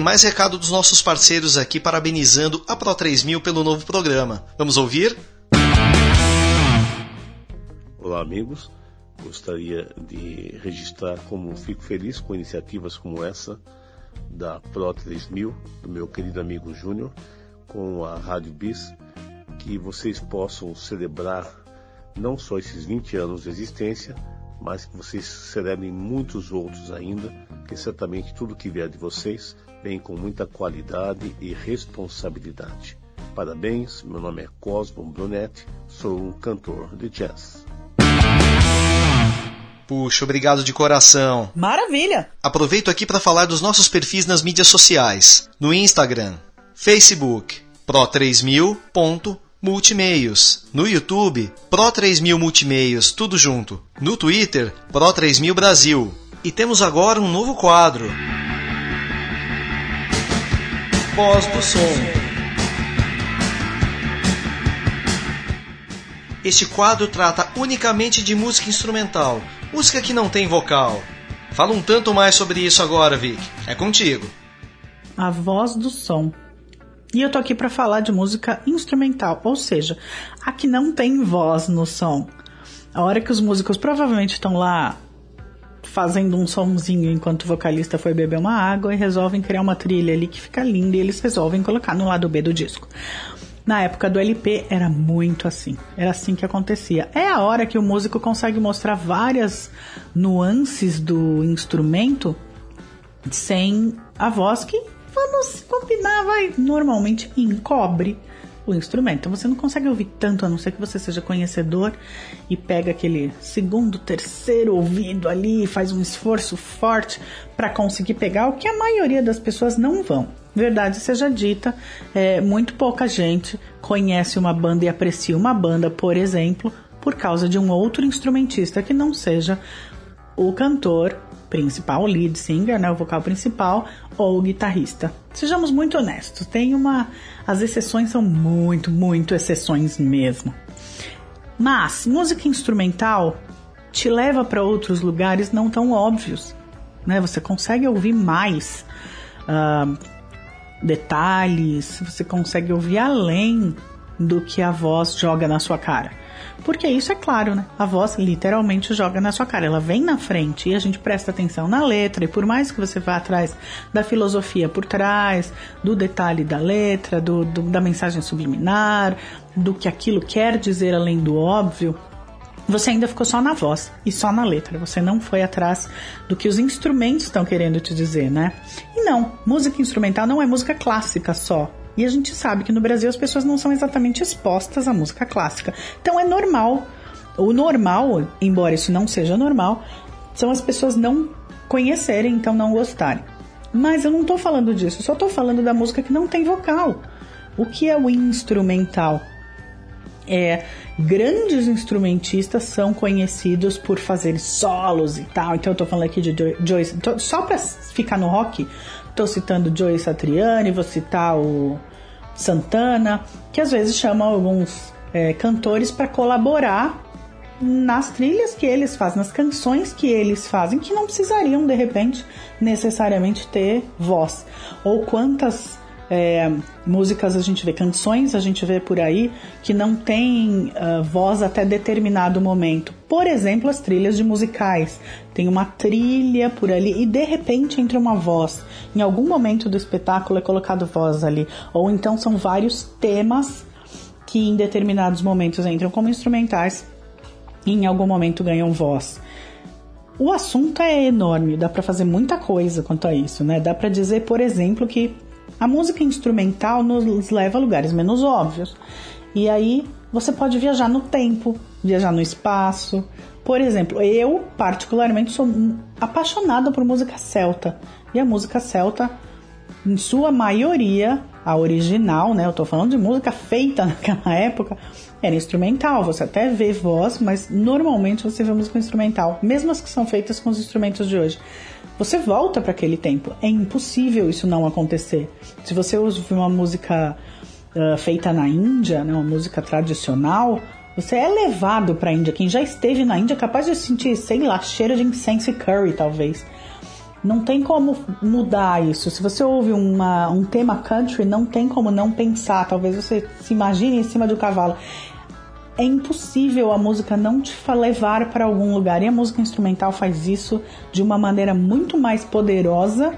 Mais recado dos nossos parceiros aqui parabenizando a Pro 3000 pelo novo programa. Vamos ouvir? Olá, amigos. Gostaria de registrar como fico feliz com iniciativas como essa da Pro 3000, do meu querido amigo Júnior, com a Rádio Bis, que vocês possam celebrar não só esses 20 anos de existência, mas que vocês celebrem muitos outros ainda, que certamente tudo que vier de vocês com muita qualidade e responsabilidade. Parabéns, meu nome é Cosmo Brunetti, sou um cantor de jazz. Puxa, obrigado de coração. Maravilha! Aproveito aqui para falar dos nossos perfis nas mídias sociais. No Instagram, Facebook, pro3000.multimeios. No YouTube, Pro3000 Multimeios, tudo junto. No Twitter, Pro3000 Brasil. E temos agora um novo quadro. Voz do Som. Este quadro trata unicamente de música instrumental, música que não tem vocal. Fala um tanto mais sobre isso agora, Vic. É contigo. A voz do som. E eu tô aqui para falar de música instrumental, ou seja, a que não tem voz no som. A hora que os músicos provavelmente estão lá fazendo um somzinho enquanto o vocalista foi beber uma água e resolvem criar uma trilha ali que fica linda e eles resolvem colocar no lado B do disco. Na época do LP era muito assim. Era assim que acontecia. É a hora que o músico consegue mostrar várias nuances do instrumento sem a voz que, vamos combinar, vai normalmente encobre o instrumento. Então você não consegue ouvir tanto, a não ser que você seja conhecedor e pega aquele segundo, terceiro ouvido ali e faz um esforço forte para conseguir pegar o que a maioria das pessoas não vão. Verdade seja dita, é, muito pouca gente conhece uma banda e aprecia uma banda, por exemplo, por causa de um outro instrumentista que não seja o cantor principal, lead singer, né, o vocal principal, ou guitarrista. Sejamos muito honestos, tem uma. As exceções são muito, muito exceções mesmo. Mas música instrumental te leva para outros lugares não tão óbvios, né? Você consegue ouvir mais. Uh, detalhes, você consegue ouvir além do que a voz joga na sua cara. Porque isso é claro, né? A voz literalmente joga na sua cara. Ela vem na frente e a gente presta atenção na letra. E por mais que você vá atrás da filosofia por trás, do detalhe da letra, do, do da mensagem subliminar, do que aquilo quer dizer além do óbvio, você ainda ficou só na voz e só na letra. Você não foi atrás do que os instrumentos estão querendo te dizer, né? E não, música instrumental não é música clássica só. E a gente sabe que no Brasil as pessoas não são exatamente expostas à música clássica. Então é normal. O normal, embora isso não seja normal, são as pessoas não conhecerem, então não gostarem. Mas eu não tô falando disso, eu só tô falando da música que não tem vocal. O que é o instrumental? É, grandes instrumentistas são conhecidos por fazer solos e tal. Então eu tô falando aqui de Joyce. Só pra ficar no rock, tô citando Joyce Satriani, vou citar o Santana, que às vezes chamam alguns é, cantores para colaborar nas trilhas que eles fazem, nas canções que eles fazem, que não precisariam de repente necessariamente ter voz. Ou quantas é, músicas a gente vê, canções a gente vê por aí que não tem uh, voz até determinado momento. Por exemplo, as trilhas de musicais. Tem uma trilha por ali e de repente entra uma voz. Em algum momento do espetáculo é colocado voz ali. Ou então são vários temas que em determinados momentos entram como instrumentais e em algum momento ganham voz. O assunto é enorme, dá para fazer muita coisa quanto a isso, né? Dá para dizer, por exemplo, que a música instrumental nos leva a lugares menos óbvios. E aí você pode viajar no tempo, viajar no espaço. Por exemplo, eu particularmente sou apaixonada por música celta. E a música celta, em sua maioria, a original, né? Eu tô falando de música feita naquela época, era instrumental. Você até vê voz, mas normalmente você vê música instrumental, mesmo as que são feitas com os instrumentos de hoje você volta para aquele tempo. É impossível isso não acontecer. Se você ouve uma música uh, feita na Índia, né, uma música tradicional, Você é levado pra Índia. Quem já esteve na Índia é capaz de sentir, sei lá, cheiro de incenso e curry, talvez. Não tem como mudar isso. Se você ouve uma, um tema country, não tem como não pensar. Talvez você se imagine em cima do cavalo. É impossível a música não te levar para algum lugar. E a música instrumental faz isso de uma maneira muito mais poderosa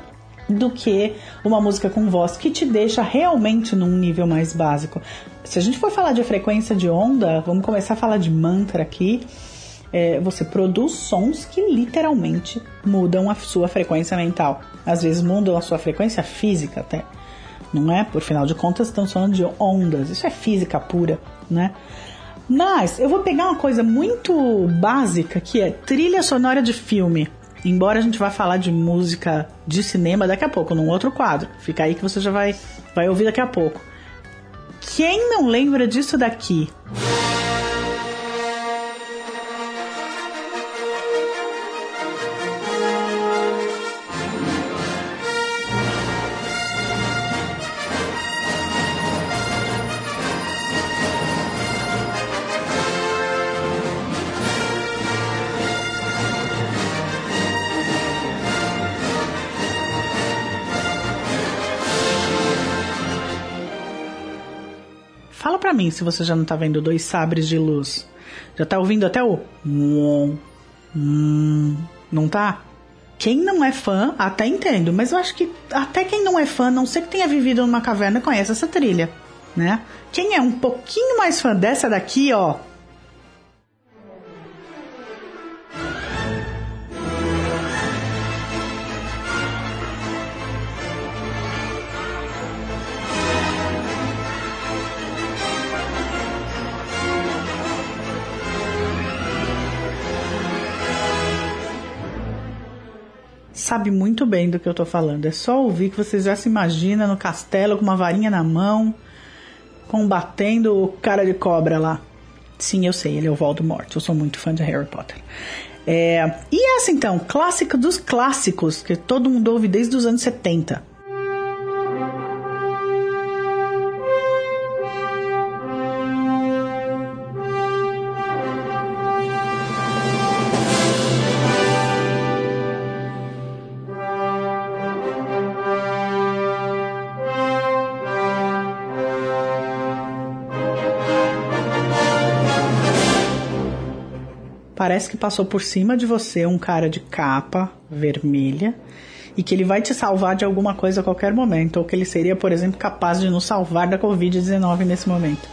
do que uma música com voz que te deixa realmente num nível mais básico. Se a gente for falar de frequência de onda, vamos começar a falar de mantra aqui. É, você produz sons que literalmente mudam a sua frequência mental. Às vezes mudam a sua frequência física até. Não é? Por final de contas, estamos falando de ondas. Isso é física pura, né? Mas eu vou pegar uma coisa muito básica que é trilha sonora de filme. Embora a gente vá falar de música de cinema daqui a pouco, num outro quadro. Fica aí que você já vai, vai ouvir daqui a pouco. Quem não lembra disso daqui? Mim se você já não tá vendo dois sabres de luz. Já tá ouvindo até o. Hum, não tá? Quem não é fã, até entendo, mas eu acho que até quem não é fã, não sei que tenha vivido numa caverna, conhece essa trilha, né? Quem é um pouquinho mais fã dessa daqui, ó, sabe muito bem do que eu tô falando. É só ouvir que você já se imagina no castelo com uma varinha na mão, combatendo o cara de cobra lá. Sim, eu sei, ele é o Voldemort. Eu sou muito fã de Harry Potter. É, e essa então, clássica dos clássicos, que todo mundo ouve desde os anos 70. Parece que passou por cima de você um cara de capa vermelha e que ele vai te salvar de alguma coisa a qualquer momento, ou que ele seria, por exemplo, capaz de nos salvar da Covid-19 nesse momento.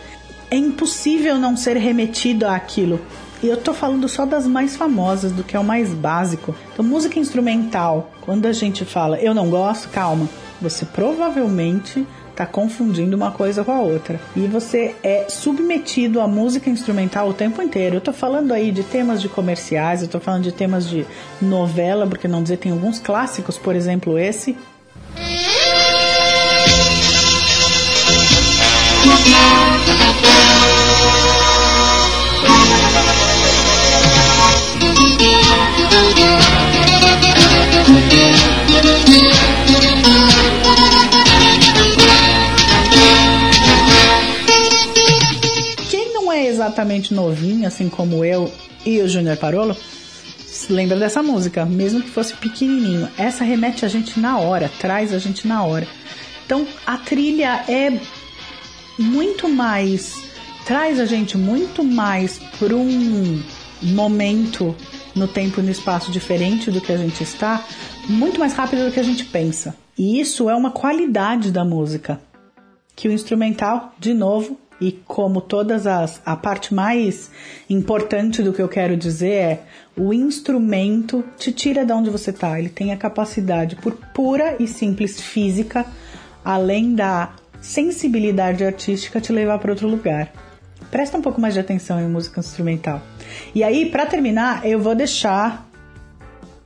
É impossível não ser remetido àquilo. E eu tô falando só das mais famosas, do que é o mais básico. Então, música instrumental, quando a gente fala eu não gosto, calma. Você provavelmente tá confundindo uma coisa com a outra. E você é submetido à música instrumental o tempo inteiro. Eu tô falando aí de temas de comerciais, eu tô falando de temas de novela, porque não dizer tem alguns clássicos, por exemplo, esse. Exatamente novinho, assim como eu e o Júnior Parolo, se lembra dessa música, mesmo que fosse pequenininho. Essa remete a gente na hora, traz a gente na hora. Então a trilha é muito mais. traz a gente muito mais para um momento no tempo e no espaço diferente do que a gente está, muito mais rápido do que a gente pensa. E isso é uma qualidade da música. Que o instrumental, de novo, e como todas as. a parte mais importante do que eu quero dizer é o instrumento te tira de onde você está. Ele tem a capacidade, por pura e simples física, além da sensibilidade artística, te levar para outro lugar. Presta um pouco mais de atenção em música instrumental. E aí, para terminar, eu vou deixar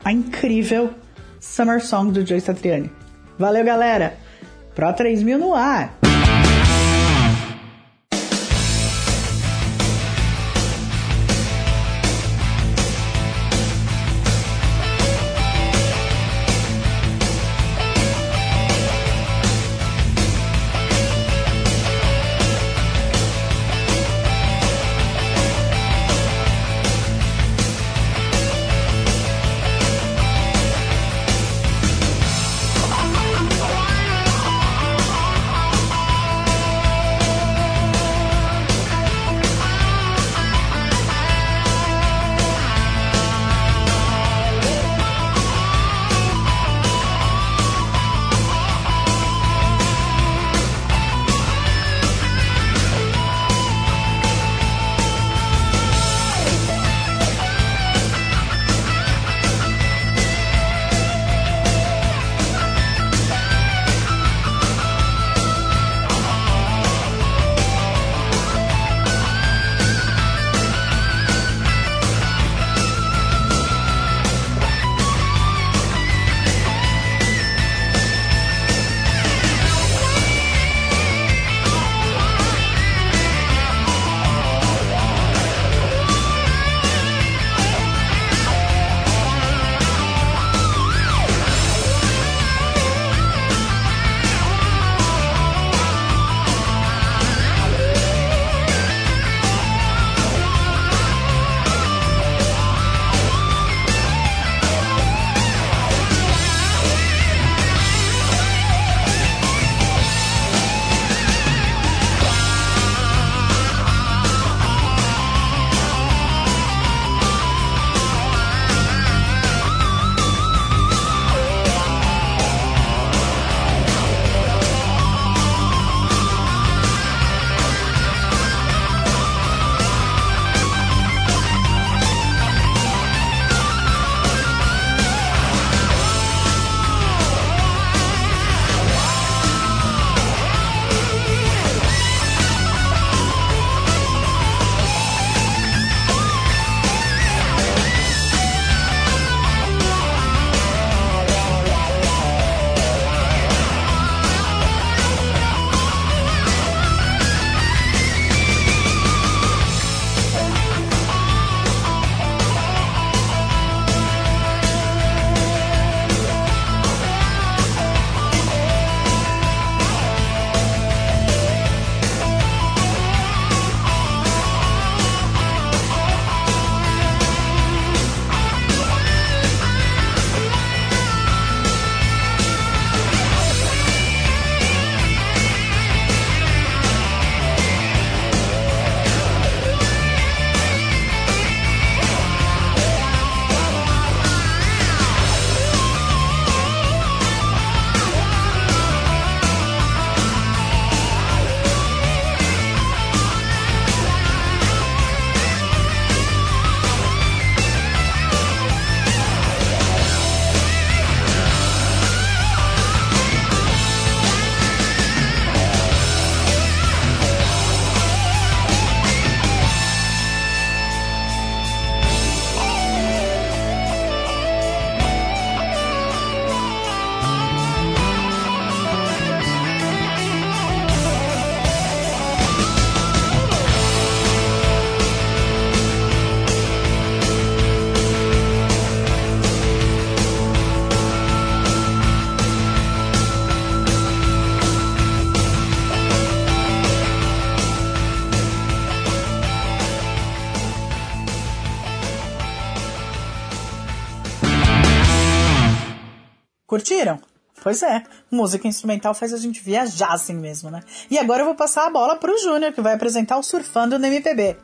a incrível Summer Song do Joe Satriani. Valeu, galera! Pro 3000 no ar! Curtiram? Pois é, música instrumental faz a gente viajar assim mesmo, né? E agora eu vou passar a bola pro Júnior, que vai apresentar o Surfando no MPB.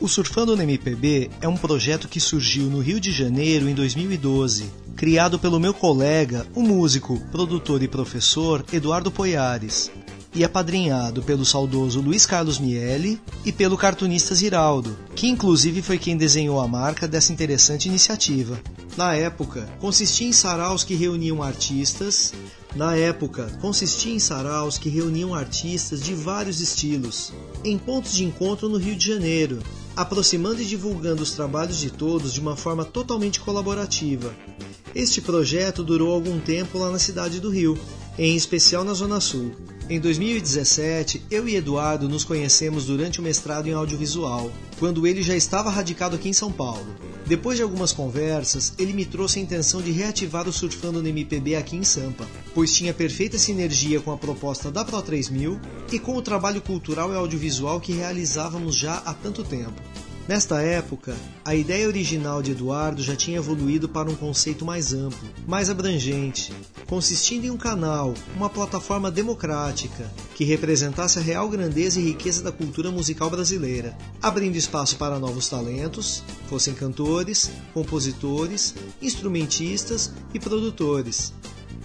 O Surfando no MPB é um projeto que surgiu no Rio de Janeiro em 2012, criado pelo meu colega, o músico, produtor e professor Eduardo Poiares, e apadrinhado pelo saudoso Luiz Carlos Miele e pelo cartunista Ziraldo, que inclusive foi quem desenhou a marca dessa interessante iniciativa. Na época, consistia em saraus que reuniam artistas. Na época, consistia em saraus que reuniam artistas de vários estilos, em pontos de encontro no Rio de Janeiro, aproximando e divulgando os trabalhos de todos de uma forma totalmente colaborativa. Este projeto durou algum tempo lá na cidade do Rio, em especial na Zona Sul. Em 2017, eu e Eduardo nos conhecemos durante o mestrado em audiovisual, quando ele já estava radicado aqui em São Paulo. Depois de algumas conversas, ele me trouxe a intenção de reativar o Surfando no MPB aqui em Sampa, pois tinha perfeita sinergia com a proposta da Pro 3000 e com o trabalho cultural e audiovisual que realizávamos já há tanto tempo. Nesta época, a ideia original de Eduardo já tinha evoluído para um conceito mais amplo, mais abrangente, consistindo em um canal, uma plataforma democrática que representasse a real grandeza e riqueza da cultura musical brasileira, abrindo espaço para novos talentos, fossem cantores, compositores, instrumentistas e produtores.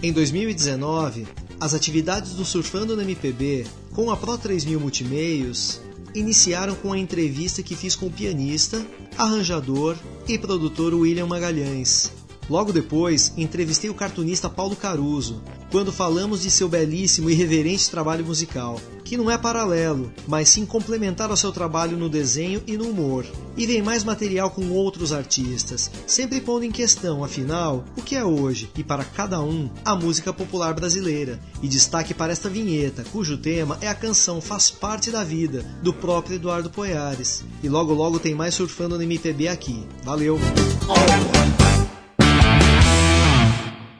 Em 2019, as atividades do Surfando no MPB, com a Pro 3000 Multimeios, iniciaram com a entrevista que fiz com o pianista, arranjador e produtor William Magalhães. Logo depois, entrevistei o cartunista Paulo Caruso, quando falamos de seu belíssimo e reverente trabalho musical, que não é paralelo, mas sim complementar ao seu trabalho no desenho e no humor. E vem mais material com outros artistas, sempre pondo em questão, afinal, o que é hoje e para cada um a música popular brasileira. E destaque para esta vinheta, cujo tema é a canção Faz Parte da Vida, do próprio Eduardo Poiares. E logo logo tem mais surfando no MPB aqui. Valeu!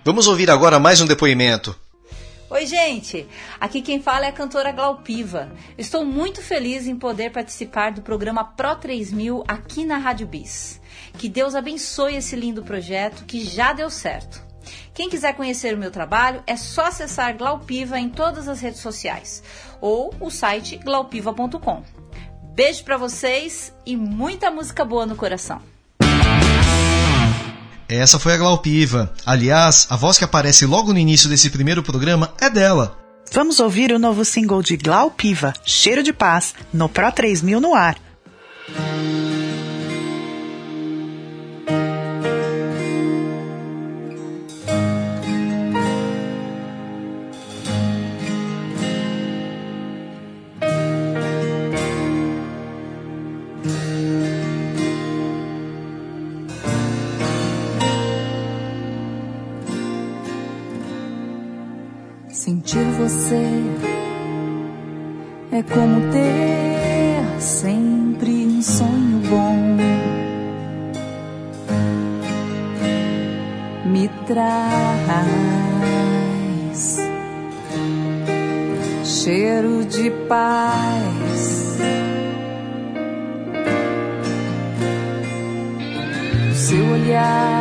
Vamos ouvir agora mais um depoimento. Oi, gente! Aqui quem fala é a cantora Glaupiva. Estou muito feliz em poder participar do programa Pro 3000 aqui na Rádio Bis. Que Deus abençoe esse lindo projeto que já deu certo. Quem quiser conhecer o meu trabalho é só acessar Glaupiva em todas as redes sociais ou o site glaupiva.com. Beijo para vocês e muita música boa no coração. Essa foi a Glaupiva. Aliás, a voz que aparece logo no início desse primeiro programa é dela. Vamos ouvir o novo single de Glaupiva, Cheiro de Paz, no Pro 3000 no ar. Sentir você é como ter sempre um sonho bom. Me traz cheiro de paz. Seu olhar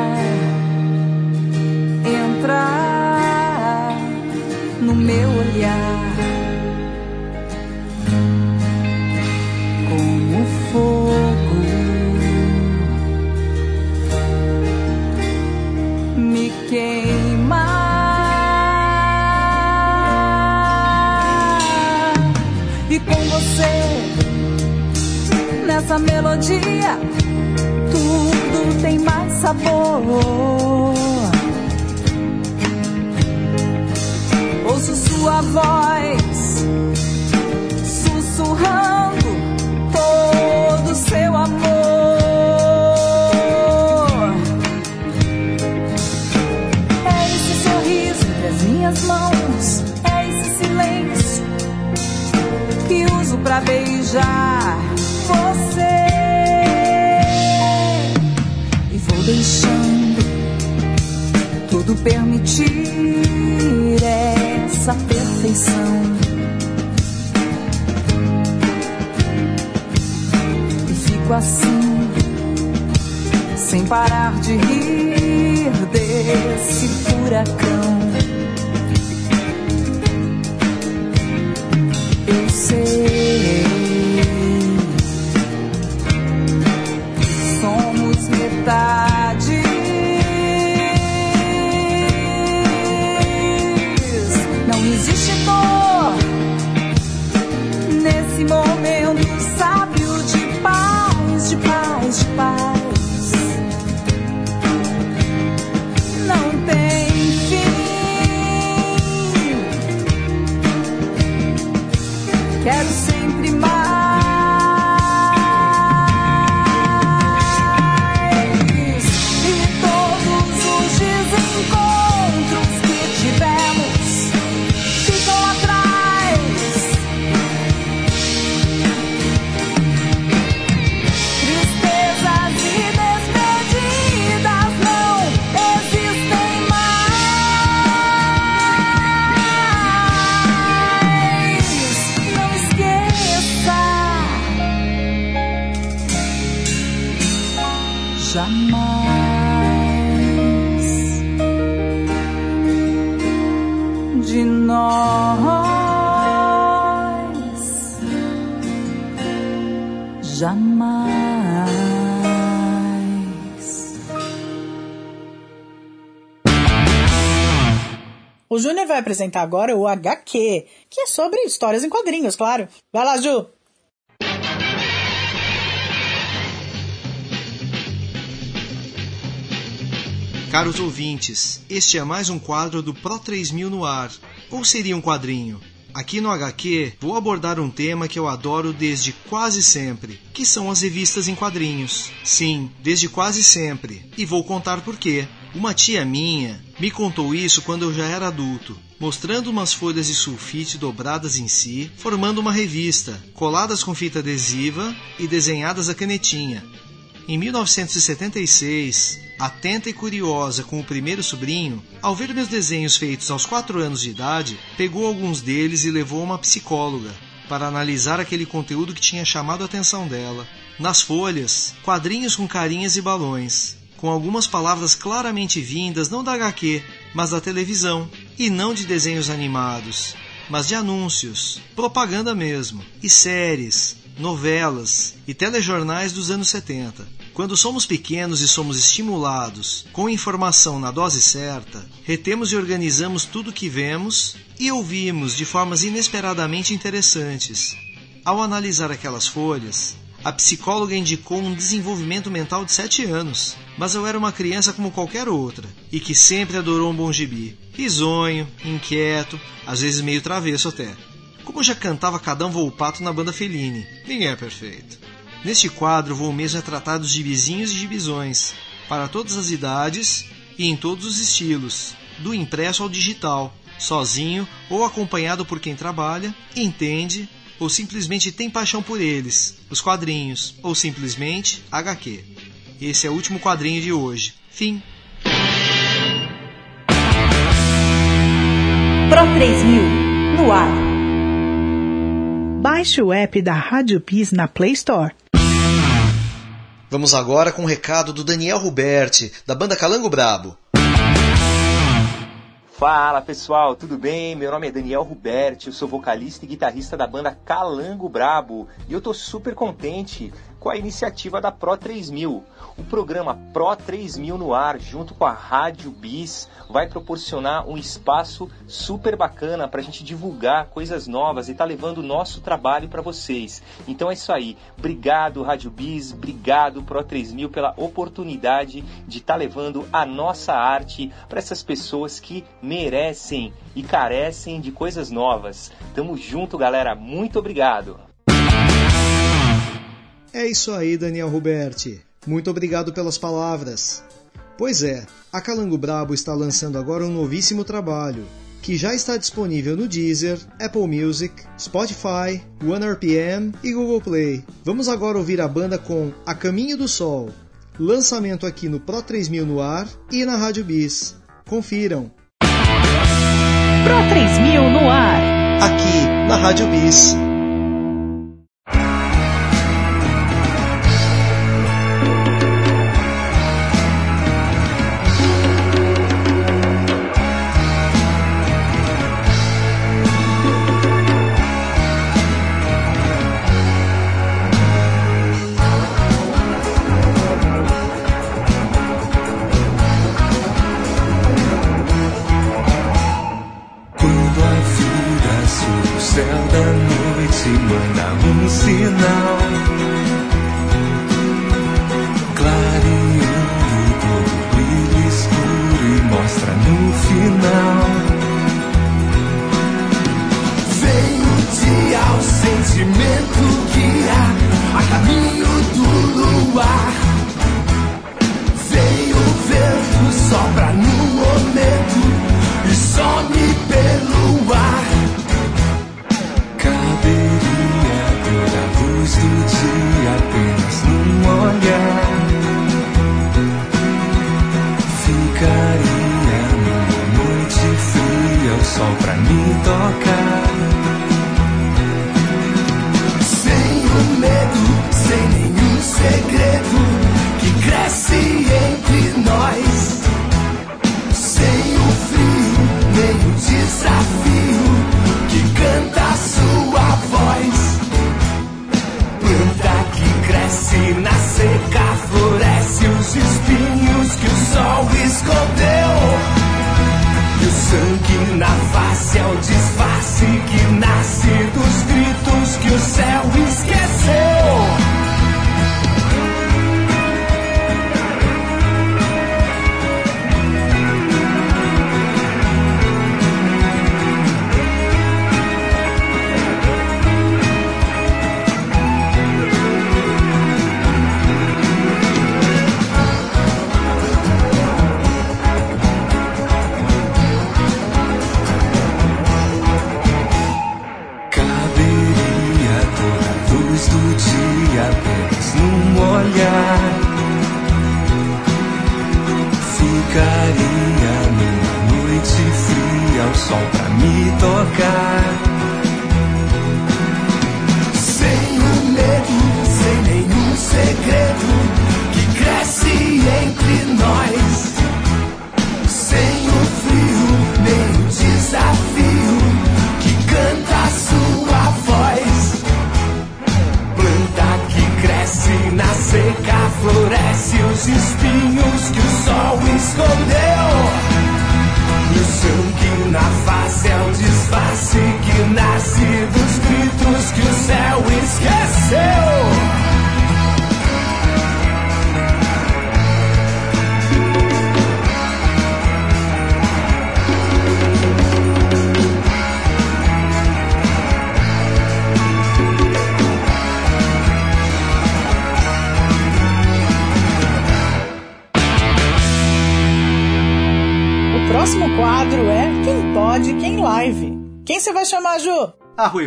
meu olhar como fogo me queima e com você nessa melodia tudo tem mais sabor. Sua voz sussurrando todo seu amor. É esse sorriso entre as minhas mãos, é esse silêncio que uso pra beijar você. E vou deixando tudo permitir essa perfeição. E fico assim, sem parar de rir desse furacão. Eu sei, somos metade. Existe vai apresentar agora o HQ, que é sobre histórias em quadrinhos, claro. Vai lá, Ju! Caros ouvintes, este é mais um quadro do Pro 3000 no ar. Ou seria um quadrinho? Aqui no HQ vou abordar um tema que eu adoro desde quase sempre, que são as revistas em quadrinhos. Sim, desde quase sempre. E vou contar por quê. Uma tia minha me contou isso quando eu já era adulto, mostrando umas folhas de sulfite dobradas em si, formando uma revista, coladas com fita adesiva e desenhadas a canetinha. Em 1976, atenta e curiosa com o primeiro sobrinho, ao ver meus desenhos feitos aos 4 anos de idade, pegou alguns deles e levou a uma psicóloga para analisar aquele conteúdo que tinha chamado a atenção dela. Nas folhas, quadrinhos com carinhas e balões, com algumas palavras claramente vindas não da HQ, mas da televisão, e não de desenhos animados, mas de anúncios, propaganda mesmo, e séries, novelas e telejornais dos anos 70. Quando somos pequenos e somos estimulados com informação na dose certa, retemos e organizamos tudo que vemos e ouvimos de formas inesperadamente interessantes. Ao analisar aquelas folhas, a psicóloga indicou um desenvolvimento mental de 7 anos, mas eu era uma criança como qualquer outra e que sempre adorou um bom gibi. Risonho, inquieto, às vezes meio travesso até. Como já cantava Cadão Volpato na banda Fellini, ninguém é perfeito. Neste quadro vou mesmo tratar dos gibizinhos e gibizões, para todas as idades e em todos os estilos, do impresso ao digital, sozinho ou acompanhado por quem trabalha, entende ou simplesmente tem paixão por eles, os quadrinhos, ou simplesmente HQ. Esse é o último quadrinho de hoje. Fim. Pro 3000, no ar. Baixe o app da Rádio Bis na Play Store. Vamos agora com um recado do Daniel Ruberti, da banda Calango Brabo. Fala pessoal, tudo bem? Meu nome é Daniel Ruberti, eu sou vocalista e guitarrista da banda Calango Brabo e eu tô super contente com a iniciativa da Pro 3000. O programa Pro 3000 no ar, junto com a Rádio Bis, vai proporcionar um espaço super bacana para a gente divulgar coisas novas e tá levando o nosso trabalho para vocês. Então é isso aí. Obrigado Rádio Bis, obrigado Pro 3000 pela oportunidade de estar tá levando a nossa arte para essas pessoas que merecem e carecem de coisas novas. Tamo junto, galera. Muito obrigado. É isso aí, Daniel Ruberti. Muito obrigado pelas palavras. Pois é, a Calango Brabo está lançando agora um novíssimo trabalho, que já está disponível no Deezer, Apple Music, Spotify, OneRPM e Google Play. Vamos agora ouvir a banda com A Caminho do Sol, lançamento aqui no Pro 3000 no ar e na Rádio Bis. Confiram. Pro 3000 no ar. Aqui na Rádio Bis. E some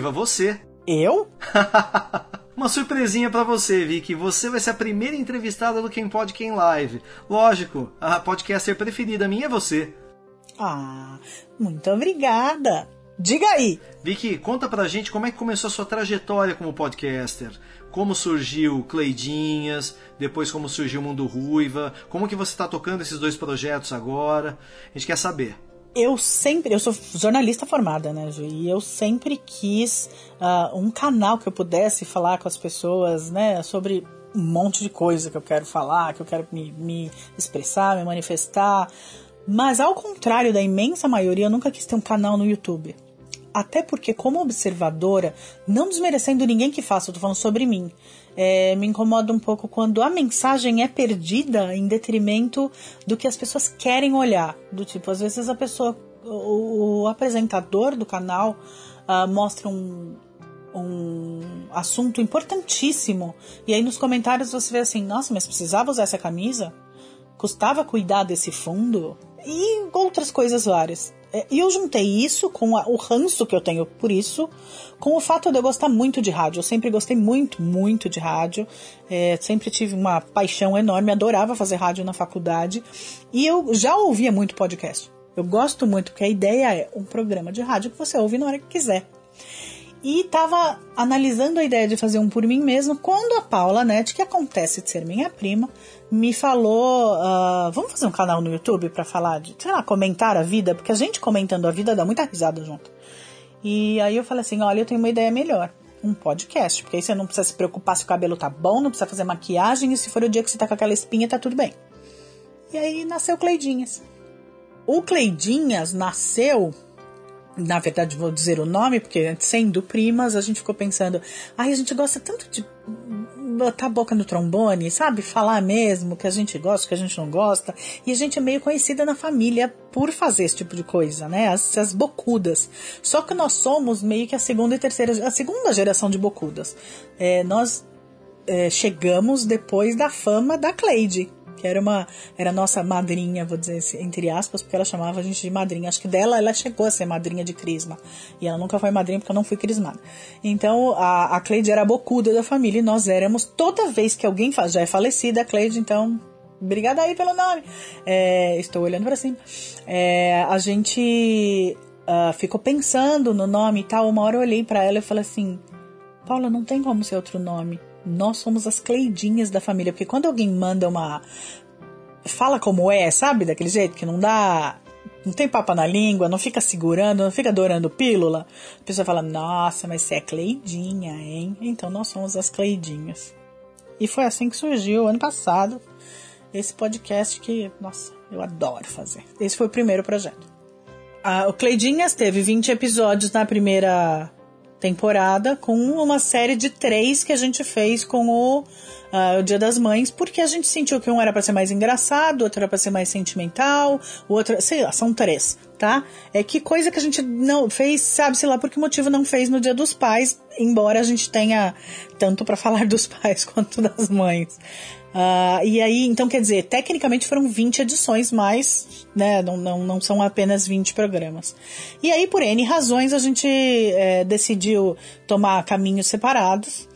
A Ruiva, você. Eu? Uma surpresinha pra você, Vicky. Você vai ser a primeira entrevistada do Quem Pode Quem Live. Lógico, a podcaster preferida minha é você. Ah, muito obrigada. Diga aí. Vicky, conta pra gente como é que começou a sua trajetória como podcaster. Como surgiu Cleidinhas, depois como surgiu o Mundo Ruiva, como que você tá tocando esses dois projetos agora. A gente quer saber. Eu sempre, eu sou jornalista formada, né, Ju? E eu sempre quis ah, um canal que eu pudesse falar com as pessoas, né, sobre um monte de coisa que eu quero falar, que eu quero me, me expressar, me manifestar. Mas ao contrário da imensa maioria, eu nunca quis ter um canal no YouTube. Até porque, como observadora, não desmerecendo ninguém que faça, eu tô falando sobre mim. É, me incomoda um pouco quando a mensagem é perdida em detrimento do que as pessoas querem olhar. Do tipo, às vezes a pessoa, o, o apresentador do canal ah, mostra um, um assunto importantíssimo. E aí nos comentários você vê assim, nossa, mas precisava usar essa camisa? Custava cuidar desse fundo? E outras coisas várias. É, E eu juntei isso com a- o ranço que eu tenho por isso, com o fato de eu gostar muito de rádio. Eu sempre gostei muito, muito de rádio. É, sempre tive uma paixão enorme, adorava fazer rádio na faculdade. E eu já ouvia muito podcast. Eu gosto muito, porque a ideia é um programa de rádio que você ouve na hora que quiser. E tava analisando a ideia de fazer um por mim mesmo quando a Paula Net, que acontece de ser minha prima, me falou: ah, vamos fazer um canal no YouTube pra falar de, sei lá, comentar a vida, porque a gente comentando a vida dá muita risada junto. E aí eu falei assim: olha, eu tenho uma ideia melhor. Um podcast, porque aí você não precisa se preocupar se o cabelo tá bom, não precisa fazer maquiagem, e se for o dia que você tá com aquela espinha, tá tudo bem. E aí nasceu Cleidinhas. O Cleidinhas nasceu na verdade vou dizer o nome, porque sendo primas, a gente ficou pensando, ai, a gente gosta tanto de botar a boca no trombone, sabe? Falar mesmo que a gente gosta, que a gente não gosta. E a gente é meio conhecida na família por fazer esse tipo de coisa, né? As, as bocudas. Só que nós somos meio que a segunda e terceira, a segunda geração de bocudas. É, nós é, chegamos depois da fama da Cleide, que era uma era nossa madrinha, vou dizer assim, entre aspas, porque ela chamava a gente de madrinha. Acho que dela ela chegou a ser madrinha de crisma. E ela nunca foi madrinha porque eu não fui crismada. Então a, a Cleide era a bocuda da família e nós éramos toda vez que alguém já é falecida a Cleide, então obrigada aí pelo nome. É, estou olhando para cima. É, a gente uh, ficou pensando no nome e tal. Uma hora eu olhei para ela e falei assim: Paula, não tem como ser outro nome. Nós somos as Cleidinhas da família. Porque quando alguém manda uma. Fala como é, sabe? Daquele jeito que não dá. Não tem papa na língua, não fica segurando, não fica adorando pílula. A pessoa fala: Nossa, mas você é Cleidinha, hein? Então nós somos as Cleidinhas. E foi assim que surgiu ano passado esse podcast que, nossa, eu adoro fazer. Esse foi o primeiro projeto. O Cleidinhas teve 20 episódios na primeira temporada, com uma série de três que a gente fez com o, ah, o Dia das Mães, porque a gente sentiu que um era para ser mais engraçado, outro era para ser mais sentimental, o outro, sei lá, são três, tá? É que coisa que a gente não fez, sabe, sei lá por que motivo não fez no Dia dos Pais, embora a gente tenha tanto para falar dos pais quanto das mães. Uh, e aí, então quer dizer, tecnicamente foram 20 edições, mas né, não, não, não são apenas 20 programas. E aí, por N razões, a gente é, decidiu tomar caminhos separados,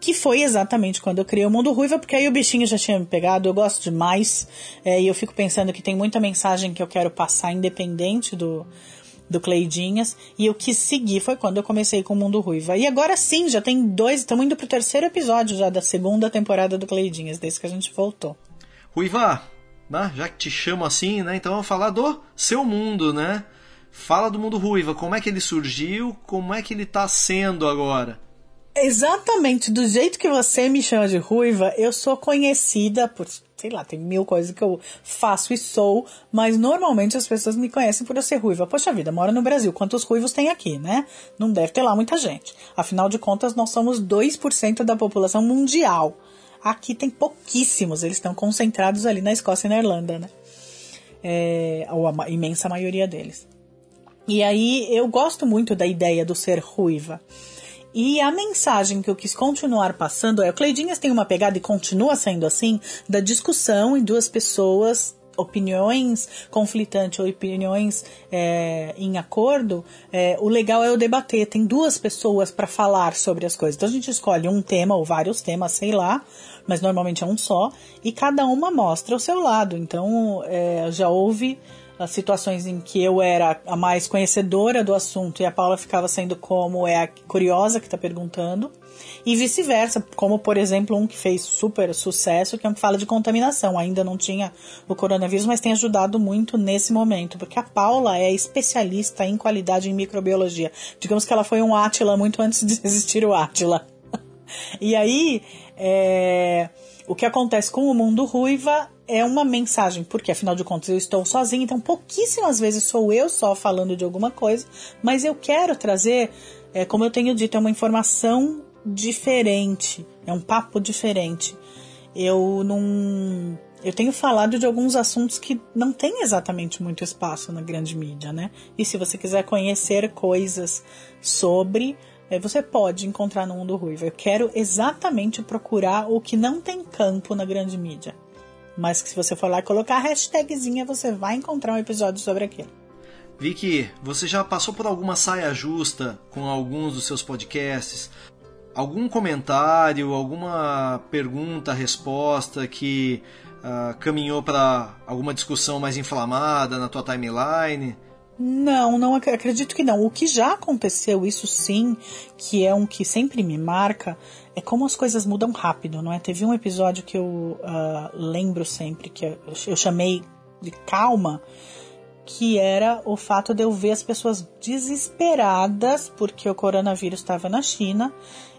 que foi exatamente quando eu criei o Mundo Ruiva, porque aí o bichinho já tinha me pegado, eu gosto demais, é, e eu fico pensando que tem muita mensagem que eu quero passar independente do, do Cleidinhas, e eu quis seguir, foi quando eu comecei com o Mundo Ruiva. E agora sim, já tem dois, estamos indo pro terceiro episódio já da segunda temporada do Cleidinhas, desde que a gente voltou. Ruiva, né, já que te chamo assim, né? Então vamos falar do seu mundo, né? Fala do mundo Ruiva, como é que ele surgiu, como é que ele tá sendo agora? Exatamente, do jeito que você me chama de ruiva, eu sou conhecida por, sei lá, tem mil coisas que eu faço e sou, mas normalmente as pessoas me conhecem por eu ser ruiva. Poxa vida, mora no Brasil, quantos ruivos tem aqui, né? Não deve ter lá muita gente. Afinal de contas, nós somos 2% da população mundial. Aqui tem pouquíssimos, eles estão concentrados ali na Escócia e na Irlanda, né? É, ou a imensa maioria deles. E aí eu gosto muito da ideia do ser ruiva. E a mensagem que eu quis continuar passando é: o Cleidinhas tem uma pegada e continua sendo assim, da discussão em duas pessoas opiniões conflitantes ou opiniões é, em acordo, é, o legal é o debater. Tem duas pessoas para falar sobre as coisas. Então a gente escolhe um tema ou vários temas, sei lá, mas normalmente é um só, e cada uma mostra o seu lado. Então é, já houve as situações em que eu era a mais conhecedora do assunto e a Paula ficava sendo como é a curiosa que está perguntando. E vice-versa, como por exemplo um que fez super sucesso, que é um que fala de contaminação. Ainda não tinha o coronavírus, mas tem ajudado muito nesse momento, porque a Paula é especialista em qualidade em microbiologia. Digamos que ela foi um Átila muito antes de existir o Átila. e aí, é, o que acontece com o mundo ruiva é uma mensagem, porque afinal de contas eu estou sozinha, então pouquíssimas vezes sou eu só falando de alguma coisa, mas eu quero trazer, é, como eu tenho dito, é uma informação diferente, é um papo diferente. Eu não. Eu tenho falado de alguns assuntos que não tem exatamente muito espaço na grande mídia, né? E se você quiser conhecer coisas sobre, é, você pode encontrar no Mundo Ruivo. Eu quero exatamente procurar o que não tem campo na grande mídia. Mas que se você for lá e colocar a hashtagzinha, você vai encontrar um episódio sobre aquilo. Vicky, você já passou por alguma saia justa com alguns dos seus podcasts? Algum comentário, alguma pergunta, resposta que uh, caminhou para alguma discussão mais inflamada na tua timeline? Não, não acredito que não. O que já aconteceu, isso sim, que é um que sempre me marca, é como as coisas mudam rápido, não é? Teve um episódio que eu uh, lembro sempre, que eu, eu chamei de calma, que era o fato de eu ver as pessoas desesperadas porque o coronavírus estava na China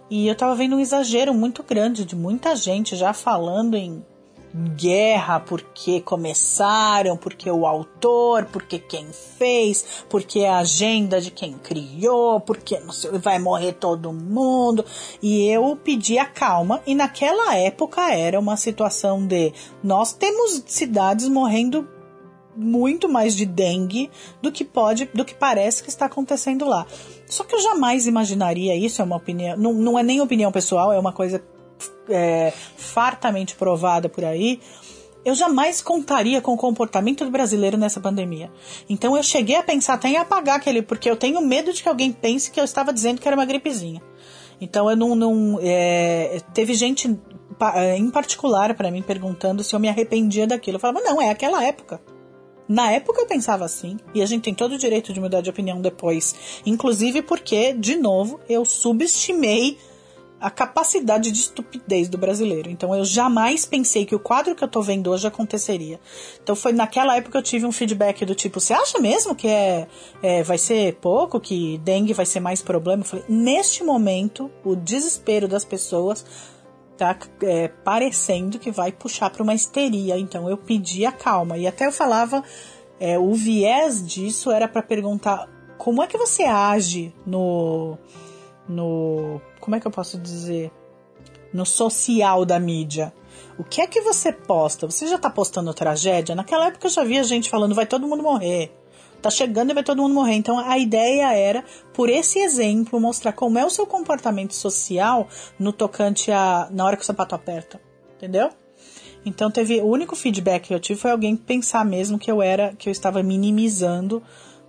e eu estava vendo um exagero muito grande de muita gente já falando em guerra porque começaram, porque o autor, porque quem fez, porque a agenda de quem criou, porque não sei, vai morrer todo mundo. E eu pedi a calma e naquela época era uma situação de nós temos cidades morrendo muito mais de dengue do que pode, do que parece que está acontecendo lá. Só que eu jamais imaginaria isso, é uma opinião, não, não é nem opinião pessoal, é uma coisa é, fartamente provada por aí. Eu jamais contaria com o comportamento do brasileiro nessa pandemia. Então eu cheguei a pensar até em apagar aquele, porque eu tenho medo de que alguém pense que eu estava dizendo que era uma gripezinha. Então eu não. não é, teve gente pa- em particular para mim perguntando se eu me arrependia daquilo. Eu falava, não, é aquela época. Na época eu pensava assim, e a gente tem todo o direito de mudar de opinião depois. Inclusive porque, de novo, eu subestimei a capacidade de estupidez do brasileiro. Então eu jamais pensei que o quadro que eu tô vendo hoje aconteceria. Então foi naquela época que eu tive um feedback do tipo, você acha mesmo que é, é, vai ser pouco, que dengue vai ser mais problema? Eu falei, neste momento, o desespero das pessoas tá é, parecendo que vai puxar para uma histeria. Então eu pedi a calma. E até eu falava, é, o viés disso era para perguntar como é que você age no. no. Como é que eu posso dizer? No social da mídia. O que é que você posta? Você já tá postando tragédia? Naquela época eu já via gente falando, vai todo mundo morrer. Tá chegando e vai todo mundo morrer. Então a ideia era, por esse exemplo, mostrar como é o seu comportamento social no tocante a. na hora que o sapato aperta. Entendeu? Então teve. O único feedback que eu tive foi alguém pensar mesmo que eu era. que eu estava minimizando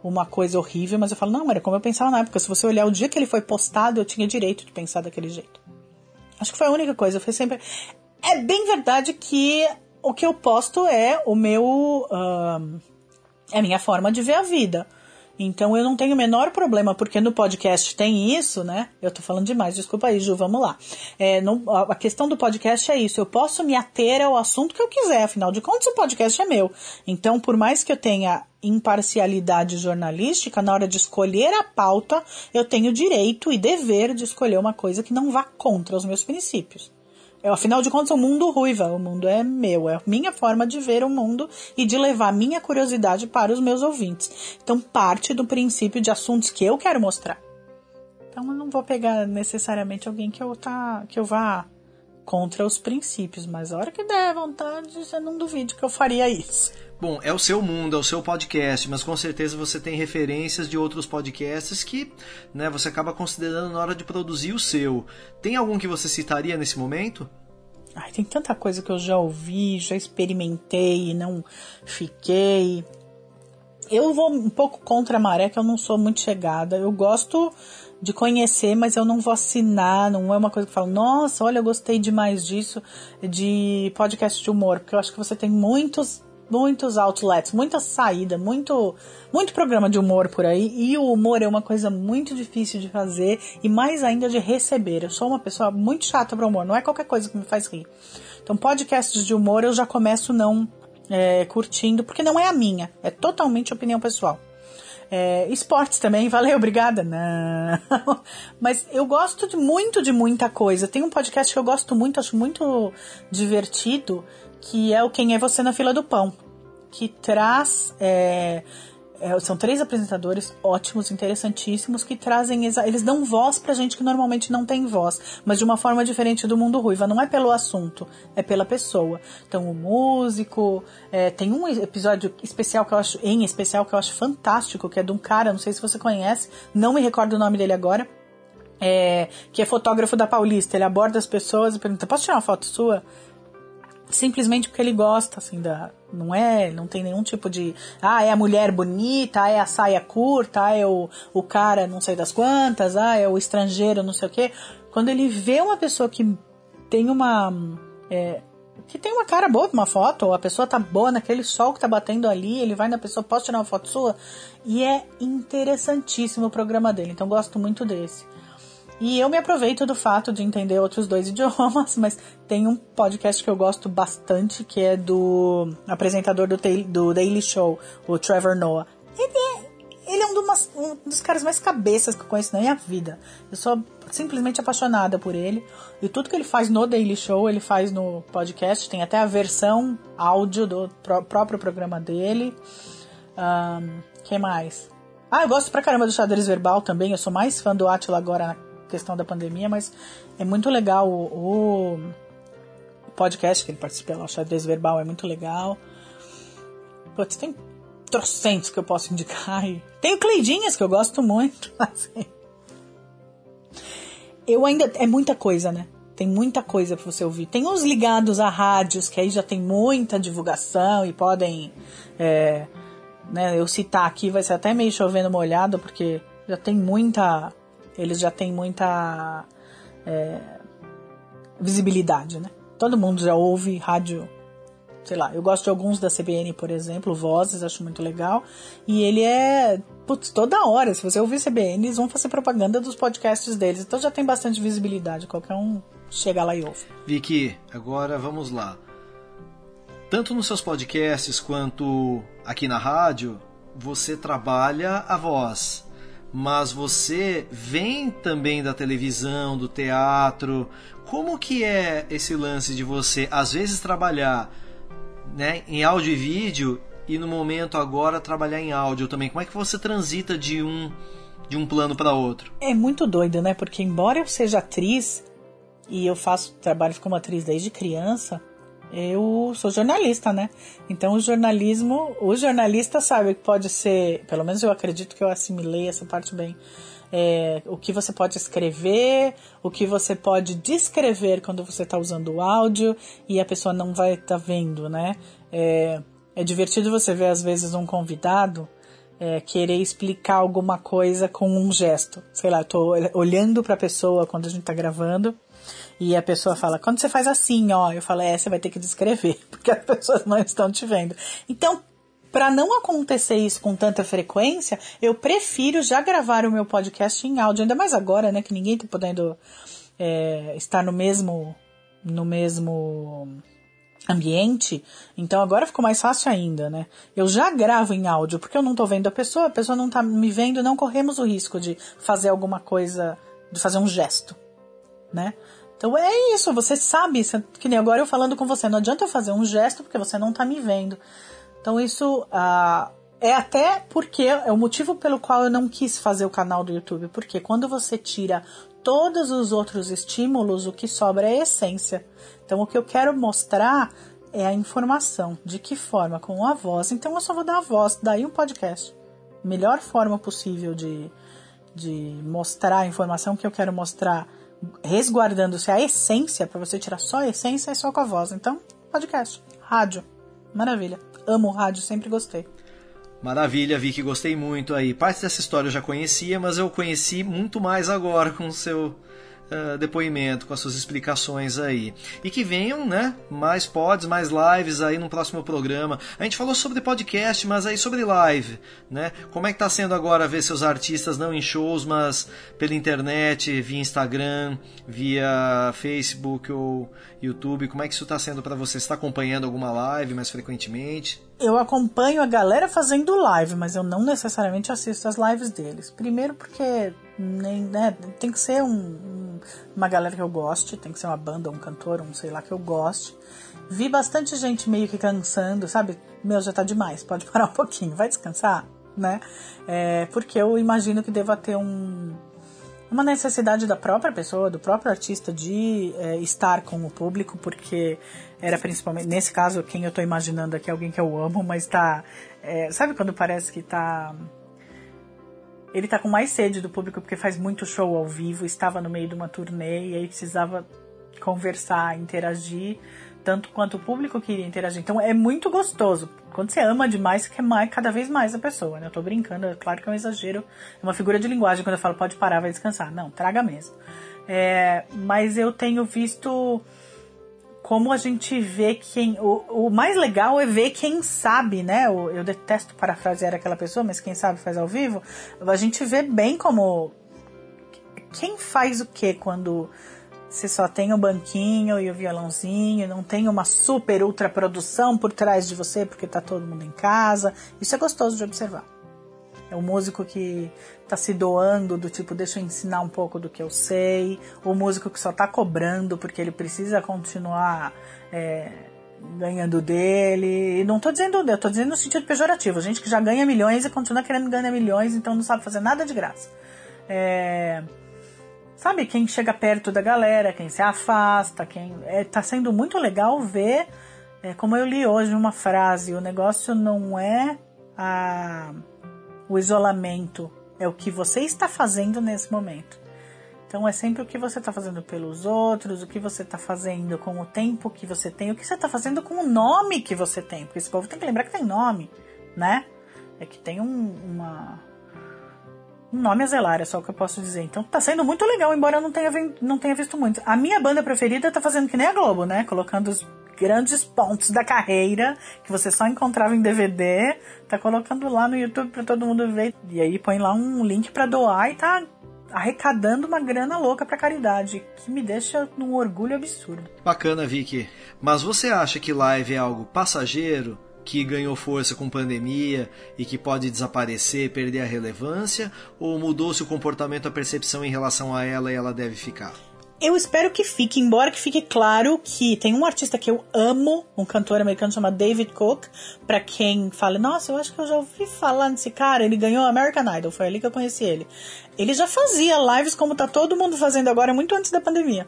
uma coisa horrível, mas eu falo, não, era como eu pensava na época. Se você olhar o dia que ele foi postado, eu tinha direito de pensar daquele jeito. Acho que foi a única coisa. Foi sempre. É bem verdade que o que eu posto é o meu. ahn, é a minha forma de ver a vida. Então eu não tenho o menor problema, porque no podcast tem isso, né? Eu tô falando demais, desculpa aí, Ju, vamos lá. É, a questão do podcast é isso, eu posso me ater ao assunto que eu quiser, afinal de contas o podcast é meu. Então, por mais que eu tenha imparcialidade jornalística, na hora de escolher a pauta, eu tenho direito e dever de escolher uma coisa que não vá contra os meus princípios. É, afinal de contas, o mundo ruiva, o mundo é meu, é a minha forma de ver o mundo e de levar minha curiosidade para os meus ouvintes. Então, parte do princípio de assuntos que eu quero mostrar. Então, eu não vou pegar necessariamente alguém que eu, tá, que eu vá contra os princípios, mas a hora que der vontade, você não duvide que eu faria isso. Bom, é o seu mundo, é o seu podcast, mas com certeza você tem referências de outros podcasts que né, você acaba considerando na hora de produzir o seu. Tem algum que você citaria nesse momento? Ai, tem tanta coisa que eu já ouvi, já experimentei e não fiquei. Eu vou um pouco contra a maré, que eu não sou muito chegada. Eu gosto de conhecer, mas eu não vou assinar. Não é uma coisa que eu falo, nossa, olha, eu gostei demais disso, de podcast de humor, porque eu acho que você tem muitos. Muitos outlets, muita saída, muito, muito programa de humor por aí. E o humor é uma coisa muito difícil de fazer e mais ainda de receber. Eu sou uma pessoa muito chata para humor, não é qualquer coisa que me faz rir. Então, podcasts de humor eu já começo não é, curtindo, porque não é a minha, é totalmente opinião pessoal. É, esportes também, valeu, obrigada. Não. Mas eu gosto de muito de muita coisa. Tem um podcast que eu gosto muito, acho muito divertido, que é o Quem é Você na Fila do Pão. Que traz. é, é, são três apresentadores ótimos, interessantíssimos, que trazem. Eles dão voz pra gente que normalmente não tem voz, mas de uma forma diferente do mundo ruiva. Não é pelo assunto, é pela pessoa. Então, o músico. é, tem um episódio especial que eu acho, em especial, que eu acho fantástico, que é de um cara, não sei se você conhece, não me recordo o nome dele agora. é, que é fotógrafo da Paulista. Ele aborda as pessoas e pergunta: Posso tirar uma foto sua? Simplesmente porque ele gosta, assim, da. Não é. Não tem nenhum tipo de. Ah, é a mulher bonita, ah, é a saia curta, ah, é o, o cara não sei das quantas, ah, é o estrangeiro, não sei o quê. Quando ele vê uma pessoa que tem uma. é, que tem uma cara boa uma foto, ou a pessoa tá boa naquele sol que tá batendo ali, ele vai na pessoa, posso tirar uma foto sua? E é interessantíssimo o programa dele, então gosto muito desse. E eu me aproveito do fato de entender outros dois idiomas, mas tem um podcast que eu gosto bastante, que é do apresentador do, do Daily Show, o Trevor Noah. Ele é, ele é um, dos- um dos caras mais cabeças que eu conheço na minha vida. Eu sou simplesmente apaixonada por ele. E tudo que ele faz no Daily Show, ele faz no podcast. Tem até a versão áudio do pró- próprio programa dele. Ahn, que mais? Ah, eu gosto pra caramba do xadrez verbal também. Eu sou mais fã do Atila agora questão da pandemia, mas é muito legal o, o podcast que ele participa lá, o xadrez verbal, é muito legal. Putz, tem trocentos que eu posso indicar. E tem o Cleidinhas, que eu gosto muito. assim. Eu ainda. É muita coisa, né? Tem muita coisa pra você ouvir. Tem uns ligados a rádios, que aí já tem muita divulgação e podem. é, né, eu citar aqui vai ser até meio chovendo molhado, porque já tem muita. Eles já têm muita. é, visibilidade, né? Todo mundo já ouve rádio sei lá, eu gosto de alguns da CBN, por exemplo, Vozes, acho muito legal. E ele é, putz, toda hora, se você ouvir CBN, eles vão fazer propaganda dos podcasts deles. Então já tem bastante visibilidade, qualquer um chega lá e ouve. Vicky, agora vamos lá. Tanto nos seus podcasts quanto aqui na rádio, você trabalha a voz. Mas você vem também da televisão, do teatro. Como que é esse lance de você, às vezes, trabalhar né, em áudio e vídeo e no momento agora trabalhar em áudio também? Como é que você transita de um, de um plano para outro? É muito doido, né? Porque embora eu seja atriz e eu faço trabalho como atriz desde criança, eu sou jornalista, né? Então o jornalismo, o jornalista sabe que pode ser, pelo menos eu acredito que eu assimilei essa parte bem. é, o que você pode escrever, o que você pode descrever quando você está usando o áudio e a pessoa não vai estar vendo, né? É, é divertido você ver às vezes um convidado é, querer explicar alguma coisa com um gesto. Sei lá, eu tô olhando pra pessoa quando a gente tá gravando e a pessoa fala, quando você faz assim, ó, eu falo, é, você vai ter que descrever, porque as pessoas não estão te vendo. Então, para não acontecer isso com tanta frequência, eu prefiro já gravar o meu podcast em áudio, ainda mais agora, né, que ninguém tá podendo é, estar no mesmo no mesmo ambiente, então agora ficou mais fácil ainda, né? Eu já gravo em áudio, porque eu não tô vendo a pessoa, a pessoa não tá me vendo, não corremos o risco de fazer alguma coisa, de fazer um gesto, né? Então é isso, você sabe, que nem agora eu falando com você, não adianta eu fazer um gesto porque você não tá me vendo. Então isso ah, é até porque é o motivo pelo qual eu não quis fazer o canal do YouTube, porque quando você tira todos os outros estímulos, o que sobra é a essência. Então o que eu quero mostrar é a informação, de que forma, com a voz. Então eu só vou dar a voz, daí um podcast. Melhor forma possível de, de mostrar a informação que eu quero mostrar, resguardando-se a essência, para você tirar só a essência, é só com a voz. Então, podcast, rádio, maravilha. Amo rádio, sempre gostei. Maravilha, Vicky, gostei muito aí. Parte dessa história eu já conhecia, mas eu conheci muito mais agora com o seu ah, depoimento, com as suas explicações aí. E que venham, né, mais pods, mais lives aí no próximo programa. A gente falou sobre podcast, mas aí sobre live, né? Como é que tá sendo agora ver seus artistas não em shows, mas pela internet, via Instagram, via Facebook ou YouTube? Como é que isso tá sendo para você? Você está acompanhando alguma live mais frequentemente? Eu acompanho a galera fazendo live, mas eu não necessariamente assisto as lives deles. Primeiro porque nem, né, tem que ser um- uma galera que eu goste, tem que ser uma banda, um cantor, um sei lá que eu goste. Vi bastante gente meio que cansando, sabe? Meu, já tá demais, pode parar um pouquinho, vai descansar, né? É, porque eu imagino que deva ter um, uma necessidade da própria pessoa, do próprio artista de é, estar com o público, porque era principalmente, nesse caso, quem eu tô imaginando aqui é alguém que eu amo, mas tá. é, sabe quando parece que tá. Ele tá com mais sede do público porque faz muito show ao vivo, estava no meio de uma turnê e aí precisava conversar, interagir, tanto quanto o público queria interagir. Então é muito gostoso. Quando você ama demais, você quer mais, cada vez mais a pessoa, né? Eu tô brincando, é claro que é um exagero, é uma figura de linguagem quando eu falo pode parar, vai descansar. Não, traga mesmo. É, mas eu tenho visto como a gente vê quem. O, o mais legal é ver quem sabe, né? O- eu detesto parafrasear aquela pessoa, mas quem sabe faz ao vivo. A gente vê bem como. Quem faz o que quando você só tem o banquinho e o violãozinho, não tem uma super ultra produção por trás de você porque tá todo mundo em casa. Isso é gostoso de observar. É o músico que tá se doando do tipo, deixa eu ensinar um pouco do que eu sei. O músico que só tá cobrando porque ele precisa continuar é, ganhando dele. E não tô dizendo, eu tô dizendo no sentido pejorativo. Gente que já ganha milhões e continua querendo ganhar milhões, então não sabe fazer nada de graça. É, sabe, quem chega perto da galera, quem se afasta, quem. É, tá sendo muito legal ver, é, como eu li hoje uma frase, o negócio não é a, o isolamento, é o que você está fazendo nesse momento. Então é sempre o que você está fazendo pelos outros, o que você está fazendo com o tempo que você tem, o que você está fazendo com o nome que você tem, porque esse povo tem que lembrar que tem nome, né? É que tem um, uma, um nome a zelar, é só o que eu posso dizer. Então tá sendo muito legal, embora eu não tenha, não tenha visto muito. A minha banda preferida tá fazendo que nem a Globo, né? Colocando os grandes pontos da carreira que você só encontrava em DVD, tá colocando lá no YouTube pra todo mundo ver. E aí põe lá um link pra doar e tá arrecadando uma grana louca pra caridade, que me deixa num orgulho absurdo. Bacana, Vicky. Mas você acha que live é algo passageiro, que ganhou força com pandemia e que pode desaparecer, perder a relevância? Ou mudou-se o comportamento, a percepção em relação a ela e ela deve ficar? Eu espero que fique, embora que fique claro que tem um artista que eu amo, um cantor americano chamado David Cook. Pra quem fala, nossa, eu acho que eu já ouvi falar nesse cara, ele ganhou American Idol, foi ali que eu conheci ele. Ele já fazia lives como tá todo mundo fazendo agora, muito antes da pandemia.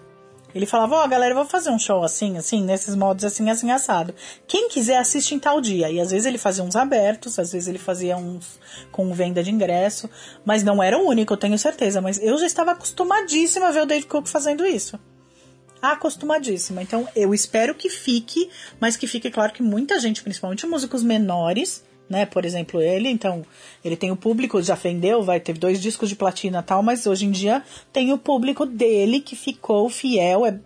Ele falava, ó, galera, eu vou fazer um show assim, assim, nesses modos assim, assim, assado. Quem quiser assiste em tal dia. E às vezes ele fazia uns abertos, às vezes ele fazia uns com venda de ingresso. Mas não era o único, eu tenho certeza. Mas eu já estava acostumadíssima a ver o David Cook fazendo isso. Acostumadíssima. Então eu espero que fique, mas que fique claro que muita gente, principalmente músicos menores, né? Por exemplo, ele, então, ele tem o público, já vendeu, vai ter dois discos de platina tal, mas hoje em dia tem o público dele que ficou fiel, é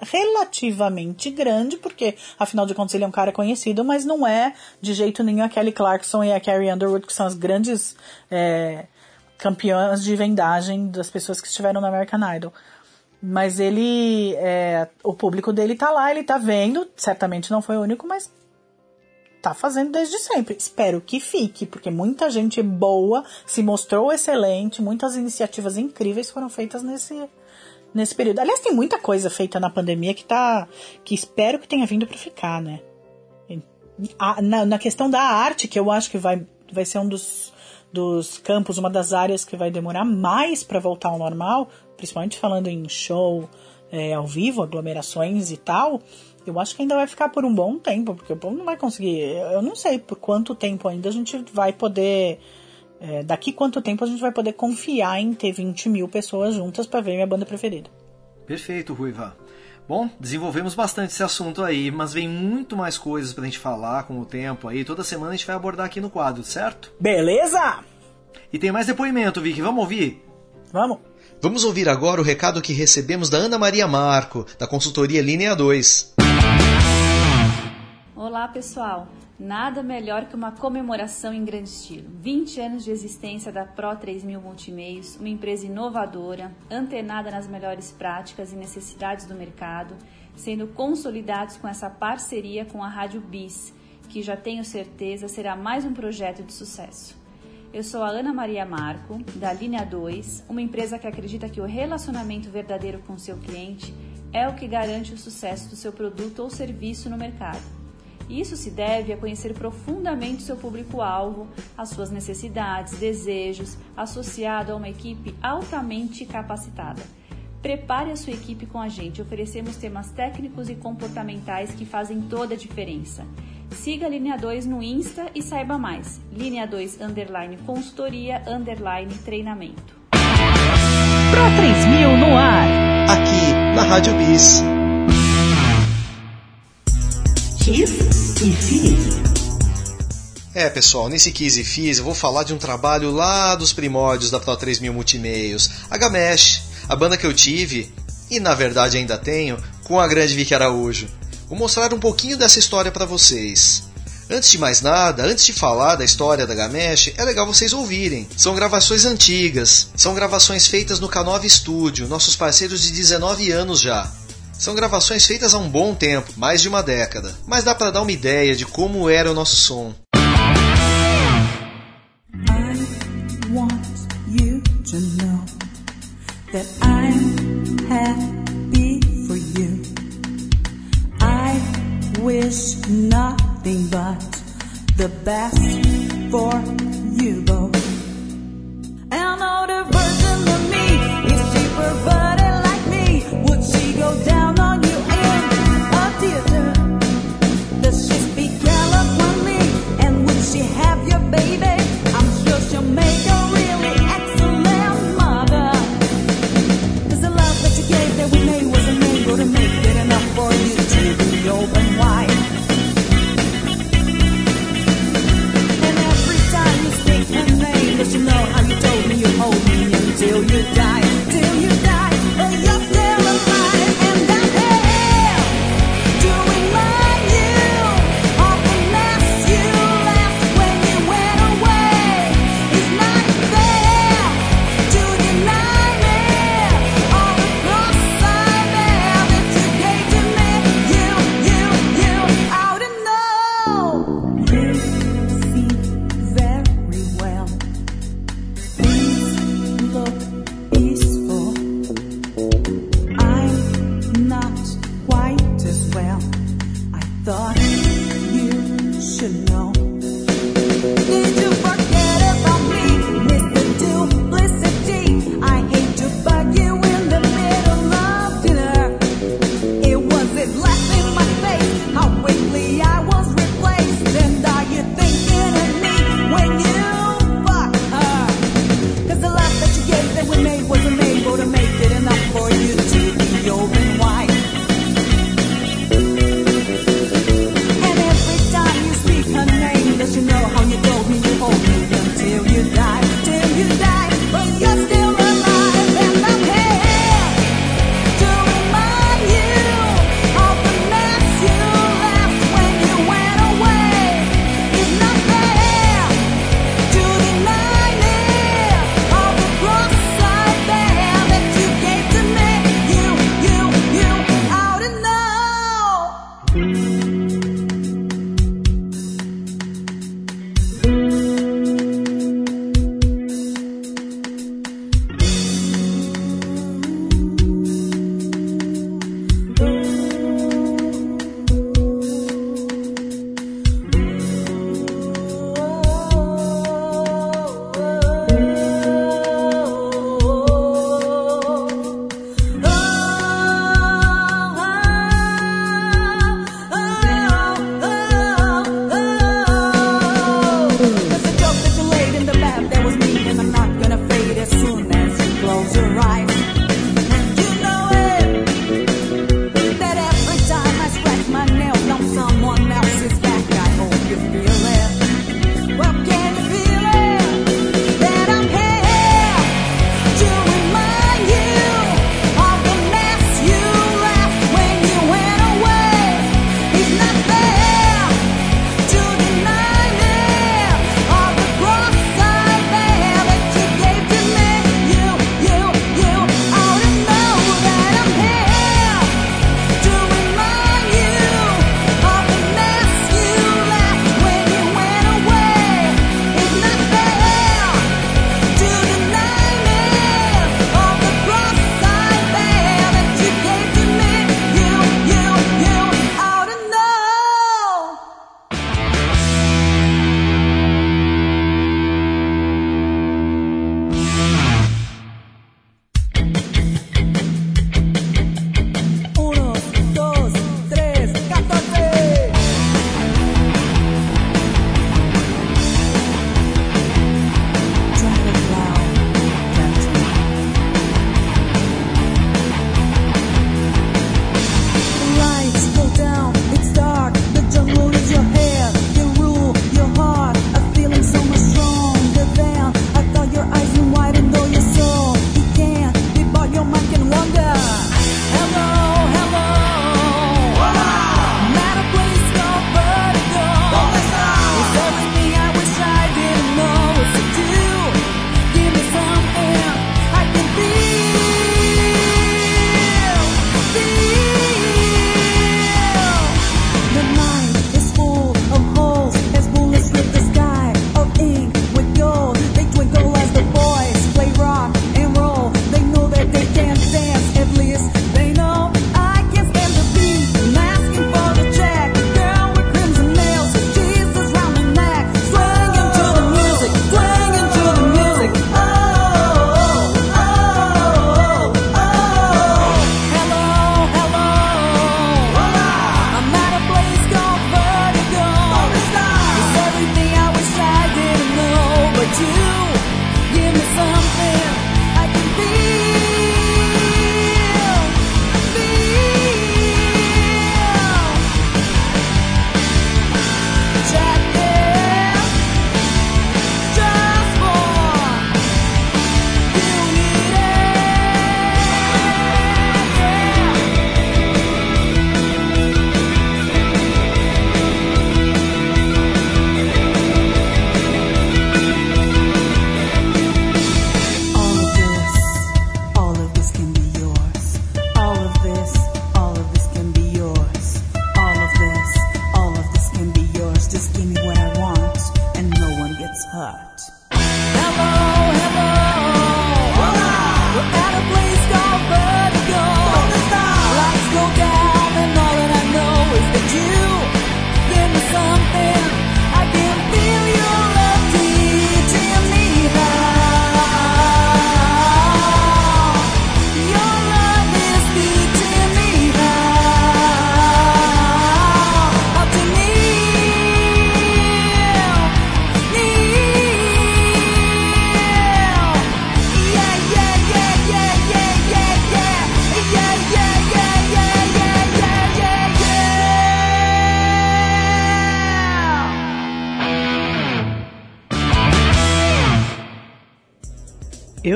relativamente grande, porque afinal de contas ele é um cara conhecido, mas não é de jeito nenhum a Kelly Clarkson e a Carrie Underwood, que são as grandes é, campeãs de vendagem das pessoas que estiveram no American Idol. Mas ele, é, o público dele tá lá, ele tá vendo, certamente não foi o único, mas tá fazendo desde sempre. Espero que fique, porque muita gente boa se mostrou excelente, muitas iniciativas incríveis foram feitas nesse nesse período. Aliás, tem muita coisa feita na pandemia que tá que espero que tenha vindo para ficar, né? A- na, na questão da arte, que eu acho que vai vai ser um dos dos campos, uma das áreas que vai demorar mais para voltar ao normal, principalmente falando em show é, ao vivo, aglomerações e tal, eu acho que ainda vai ficar por um bom tempo, porque o povo não vai conseguir. Eu não sei por quanto tempo ainda a gente vai poder. é, daqui quanto tempo a gente vai poder confiar em ter 20 mil pessoas juntas para ver minha banda preferida. Perfeito, Ruiva. Bom, desenvolvemos bastante esse assunto aí, mas vem muito mais coisas pra gente falar com o tempo aí. Toda semana a gente vai abordar aqui no quadro, certo? Beleza? E tem mais depoimento, Vicky. Vamos ouvir? Vamos. Vamos ouvir agora o recado que recebemos da Ana Maria Marco, da consultoria Linha 2. Olá, pessoal. Nada melhor que uma comemoração em grande estilo. 20 anos de existência da Pro 3000 Multimeios, uma empresa inovadora, antenada nas melhores práticas e necessidades do mercado, sendo consolidados com essa parceria com a Rádio Bis, que já tenho certeza será mais um projeto de sucesso. Eu sou a Ana Maria Marco, da Linha 2, uma empresa que acredita que o relacionamento verdadeiro com seu cliente é o que garante o sucesso do seu produto ou serviço no mercado. Isso se deve a conhecer profundamente o seu público-alvo, as suas necessidades, desejos, associado a uma equipe altamente capacitada. Prepare a sua equipe com a gente. Oferecemos temas técnicos e comportamentais que fazem toda a diferença. Siga a Linha 2 no Insta e saiba mais. Linha 2 underline consultoria underline treinamento. Pro 3000 no ar. Aqui na Rádio Bis. Kiss e Fiz. É, pessoal, nesse Kiss e Fiz eu vou falar de um trabalho lá dos primórdios da Pro 3000 Multimeios, a Gamesh, a banda que eu tive, e na verdade ainda tenho, com a grande Vicky Araújo. Vou mostrar um pouquinho dessa história para vocês. Antes de mais nada, antes de falar da história da Gamesh, é legal vocês ouvirem. São gravações antigas, são gravações feitas no K9 Studio, nossos parceiros de 19 anos já. São gravações feitas há um bom tempo, mais de uma década, mas dá para dar uma ideia de como era o nosso som. the best for you both. An older version of me Does she speak eloquently? And would she have your baby?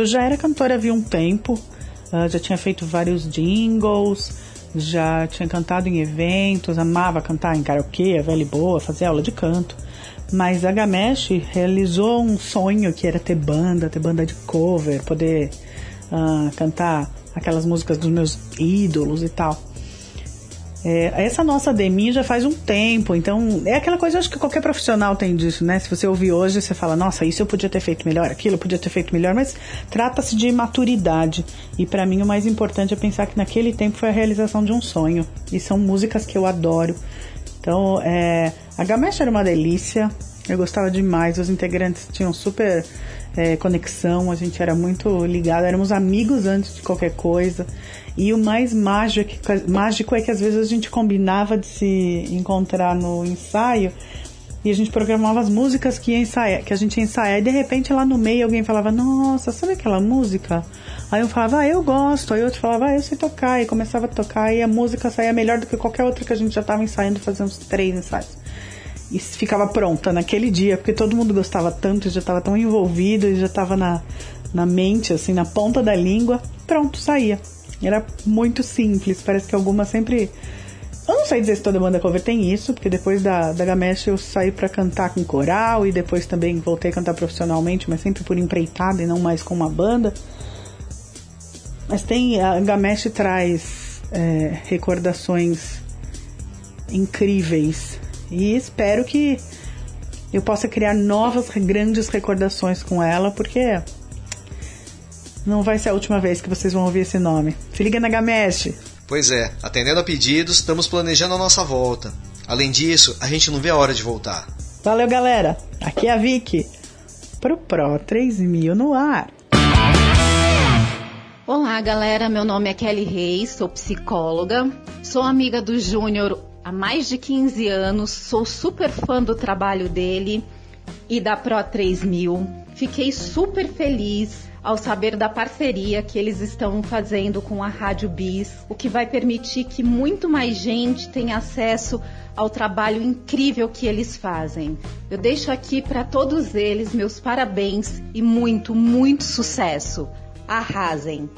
Eu já era cantora havia um tempo, ah, já tinha feito vários jingles, já tinha cantado em eventos, amava cantar em karaokê, velha e boa, fazer aula de canto. Mas a Gamesh realizou um sonho que era ter banda, ter banda de cover, poder ah, cantar aquelas músicas dos meus ídolos e tal. É, essa nossa Demi já faz um tempo, então é aquela coisa, acho que qualquer profissional tem disso, né? Se você ouvir hoje, você fala, nossa, isso eu podia ter feito melhor, aquilo eu podia ter feito melhor, mas trata-se de maturidade. E para mim o mais importante é pensar que naquele tempo foi a realização de um sonho. E são músicas que eu adoro. Então, é, a Gamesh era uma delícia, eu gostava demais, os integrantes tinham super é, conexão, a gente era muito ligado, éramos amigos antes de qualquer coisa. E o mais mágico, mágico é que às vezes a gente combinava de se encontrar no ensaio e a gente programava as músicas que, ia ensaiar, que a gente ia ensaiar e de repente lá no meio alguém falava, nossa, sabe aquela música? Aí eu falava, ah, eu gosto, aí outro falava, ah, eu sei tocar, e começava a tocar e a música saía melhor do que qualquer outra que a gente já estava ensaiando, fazia uns três ensaios. E ficava pronta naquele dia, porque todo mundo gostava tanto, já estava tão envolvido, já estava na, na mente, assim, na ponta da língua, pronto, saía. Era muito simples, parece que algumas sempre. Eu não sei dizer se toda banda cover tem isso, porque depois da, da Gamesh eu saí pra cantar com coral e depois também voltei a cantar profissionalmente, mas sempre por empreitada e não mais com uma banda. Mas tem. A Gamesh traz é, recordações incríveis e espero que eu possa criar novas grandes recordações com ela, porque não vai ser a última vez que vocês vão ouvir esse nome. Se liga na Gamesh! Pois é, atendendo a pedidos, estamos planejando a nossa volta. Além disso, a gente não vê a hora de voltar. Valeu, galera! Aqui é a Vicky, pro Pro 3000 no ar. Olá, galera. Meu nome é Kelly Reis, sou psicóloga, sou amiga do Júnior há mais de 15 anos, sou super fã do trabalho dele e da Pro 3000. Fiquei super feliz ao saber da parceria que eles estão fazendo com a Rádio Bis, o que vai permitir que muito mais gente tenha acesso ao trabalho incrível que eles fazem. Eu deixo aqui para todos eles meus parabéns e muito, muito sucesso. Arrasem!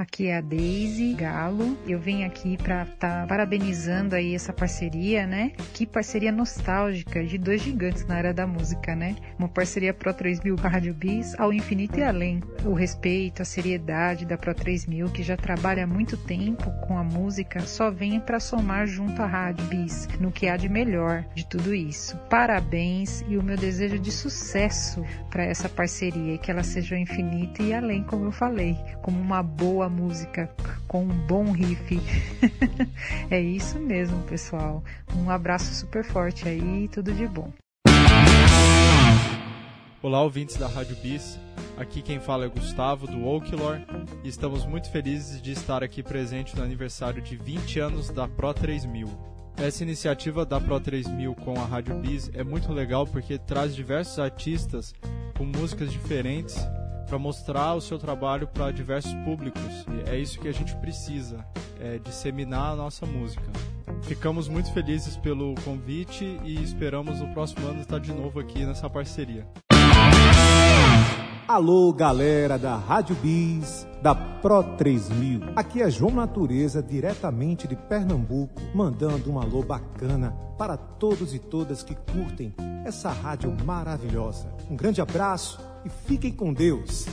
Aqui é a Daisy Galo. Eu venho aqui para estar tá parabenizando aí essa parceria, né? Que parceria nostálgica de dois gigantes na área da música, né? Uma parceria Pro 3000 com a Rádio Bis ao infinito e além. O respeito, a seriedade da Pro 3000, que já trabalha há muito tempo com a música, só vem para somar junto à Rádio Bis no que há de melhor de tudo isso. Parabéns e o meu desejo de sucesso para essa parceria e que ela seja infinita e além, como eu falei, como uma boa música com um bom riff. é isso mesmo, pessoal. Um abraço super forte aí e tudo de bom. Olá, ouvintes da Rádio Bis. Aqui quem fala é Gustavo do Oaklor e estamos muito felizes de estar aqui presente no aniversário de 20 anos da Pro 3000. Essa iniciativa da Pro 3000 com a Rádio Bis é muito legal porque traz diversos artistas com músicas diferentes para mostrar o seu trabalho para diversos públicos. E é isso que a gente precisa, é disseminar a nossa música. Ficamos muito felizes pelo convite e esperamos no próximo ano estar de novo aqui nessa parceria. Alô, galera da Rádio Bis, da Pro 3000. Aqui é João Natureza, diretamente de Pernambuco, mandando um alô bacana para todos e todas que curtem essa rádio maravilhosa. Um grande abraço e fiquem com Deus.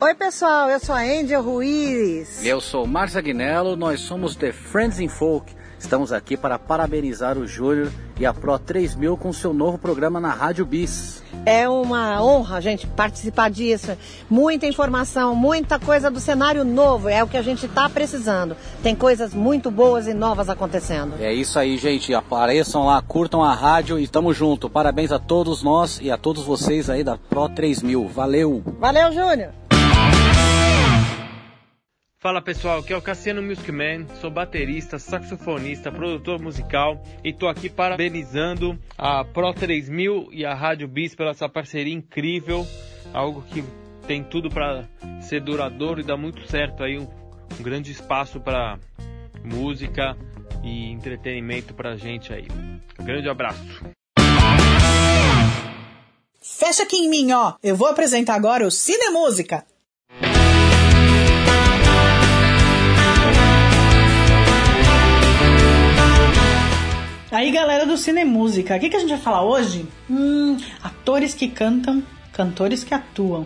Oi, pessoal, eu sou a Angel Ruiz. Eu sou Márcia Aguinello, nós somos The Friends in Folk. Estamos aqui para parabenizar o Júnior e a Pro 3000 com seu novo programa na Rádio Bis. É uma honra gente participar disso. Muita informação, muita coisa do cenário novo, é o que a gente está precisando. Tem coisas muito boas e novas acontecendo. É isso aí, gente. Apareçam lá, curtam a rádio e tamo junto. Parabéns a todos nós e a todos vocês aí da Pro 3000. Valeu! Valeu, Júnior! Fala pessoal, aqui é o Cassiano Musicman, sou baterista, saxofonista, produtor musical e tô aqui parabenizando a Pro 3000 e a Rádio Bis pela essa parceria incrível, algo que tem tudo para ser duradouro e dar muito certo aí, um, um grande espaço para música e entretenimento pra gente aí. Grande abraço. Fecha aqui em mim, ó. Eu vou apresentar agora o Cine Música. Aí, galera do Cine Música, o que, que a gente vai falar hoje? Hum, atores que cantam, cantores que atuam.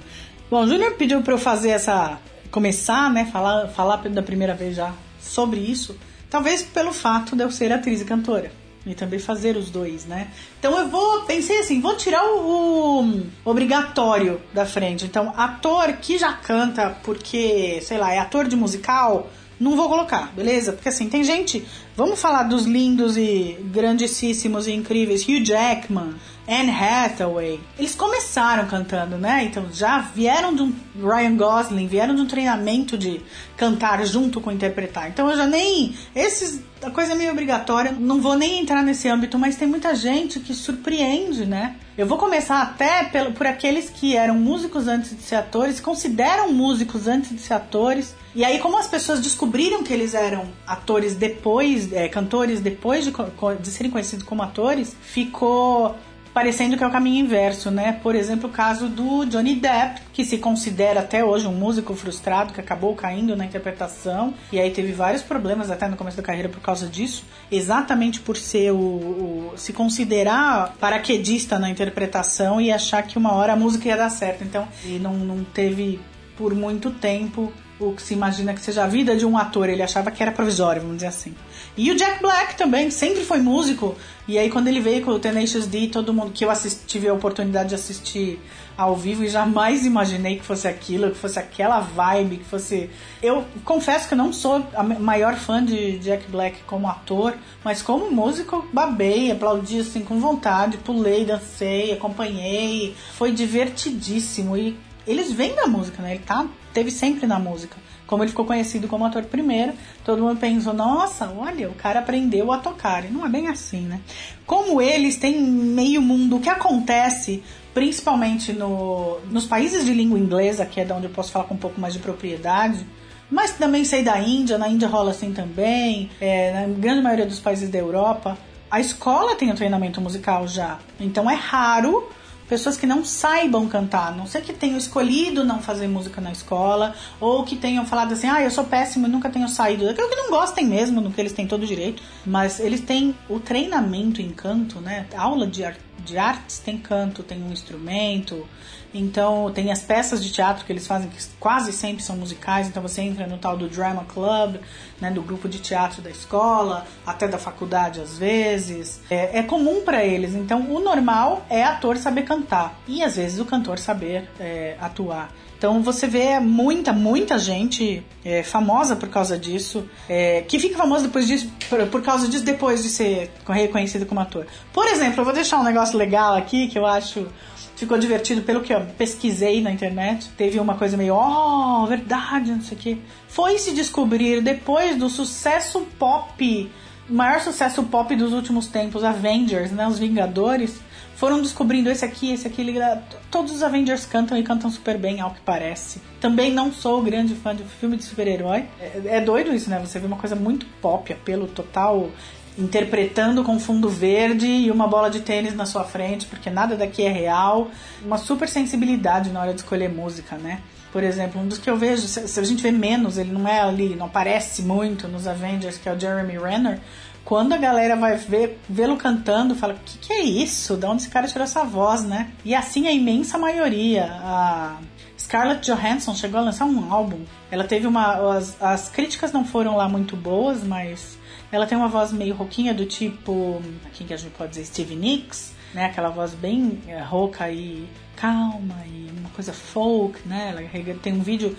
Bom, o Júnior pediu para eu fazer essa. começar, né? Falar, falar da primeira vez já sobre isso. Talvez pelo fato de eu ser atriz e cantora. E também fazer os dois, né? Então eu vou. Pensei assim, vou tirar o, o obrigatório da frente. Então, ator que já canta porque, sei lá, é ator de musical não vou colocar, beleza? Porque assim, tem gente. Vamos falar dos lindos e grandíssimos e incríveis Hugh Jackman, Anne Hathaway. Eles começaram cantando, né? Então já vieram de um Ryan Gosling, vieram de um treinamento de cantar junto com interpretar. Então eu já nem. Esses. A coisa é meio obrigatória, não vou nem entrar nesse âmbito, mas tem muita gente que surpreende, né? Eu vou começar até pelo, por aqueles que eram músicos antes de ser atores, consideram músicos antes de ser atores. E aí, como as pessoas descobriram que eles eram atores depois, é, cantores depois de, de serem conhecidos como atores, ficou parecendo que é o caminho inverso, né? Por exemplo, o caso do Johnny Depp, que se considera até hoje um músico frustrado, que acabou caindo na interpretação, e aí teve vários problemas até no começo da carreira por causa disso, exatamente por ser o, o se considerar paraquedista na interpretação e achar que uma hora a música ia dar certo. Então, ele não, não teve por muito tempo o que se imagina que seja a vida de um ator. Ele achava que era provisório, vamos dizer assim. E o Jack Black também, sempre foi músico. E aí quando ele veio com o Tenacious D, todo mundo que eu assisti, tive a oportunidade de assistir ao vivo e jamais imaginei que fosse aquilo, que fosse aquela vibe, que fosse. Eu confesso que eu não sou a maior fã de Jack Black como ator, mas como músico, babei, aplaudi assim com vontade, pulei, dancei, acompanhei. Foi divertidíssimo. E eles vêm da música, né? Ele tá, teve sempre na música. Como ele ficou conhecido como ator primeiro, todo mundo pensou, nossa, olha, o cara aprendeu a tocar. E não é bem assim, né? Como eles têm meio mundo, o que acontece, principalmente no, nos países de língua inglesa, que é da onde eu posso falar com um pouco mais de propriedade, mas também sei da Índia, na Índia rola assim também, é, na grande maioria dos países da Europa, a escola tem o treinamento musical já. Então é raro pessoas que não saibam cantar, não sei que tenham escolhido não fazer música na escola, ou que tenham falado assim, ah, eu sou péssimo e nunca tenho saído. Aquilo que não gostem mesmo, no que eles têm todo direito, mas eles têm o treinamento em canto, né? Aula de, de artes tem canto, tem um instrumento, então tem as peças de teatro que eles fazem que quase sempre são musicais, então você entra no tal do drama club, né, do grupo de teatro da escola, até da faculdade às vezes. É, é comum para eles. Então o normal é ator saber cantar e às vezes o cantor saber é, atuar. Então você vê muita, muita gente é, famosa por causa disso, é, que fica famosa depois disso, por, por, causa disso depois de ser reconhecido como ator. Por exemplo, eu vou deixar um negócio legal aqui que eu acho ficou divertido pelo que eu pesquisei na internet. Teve uma coisa meio, oh, verdade, não sei o que. Foi se descobrir depois do sucesso pop, maior sucesso pop dos últimos tempos, Avengers, né, os Vingadores, foram descobrindo esse aqui, esse aqui, todos os Avengers cantam e cantam super bem, ao que parece. Também não sou grande fã de filme de super-herói. É, é doido isso, né? Você vê uma coisa muito pop, apelo total interpretando com fundo verde e uma bola de tênis na sua frente, porque nada daqui é real. Uma super sensibilidade na hora de escolher música, né? Por exemplo, um dos que eu vejo, se a gente vê menos, ele não é ali, não aparece muito nos Avengers, que é o Jeremy Renner. Quando a galera vai vê-lo cantando, fala: o que, que é isso? De onde esse cara tirou essa voz, né? E assim a imensa maioria. A Scarlett Johansson chegou a lançar um álbum. Ela teve uma. As, as críticas não foram lá muito boas, mas ela tem uma voz meio rouquinha, do tipo. Quem que a gente pode dizer? Steve Nicks, né? Aquela voz bem eh, rouca e calma e uma coisa folk, né? Ela tem um vídeo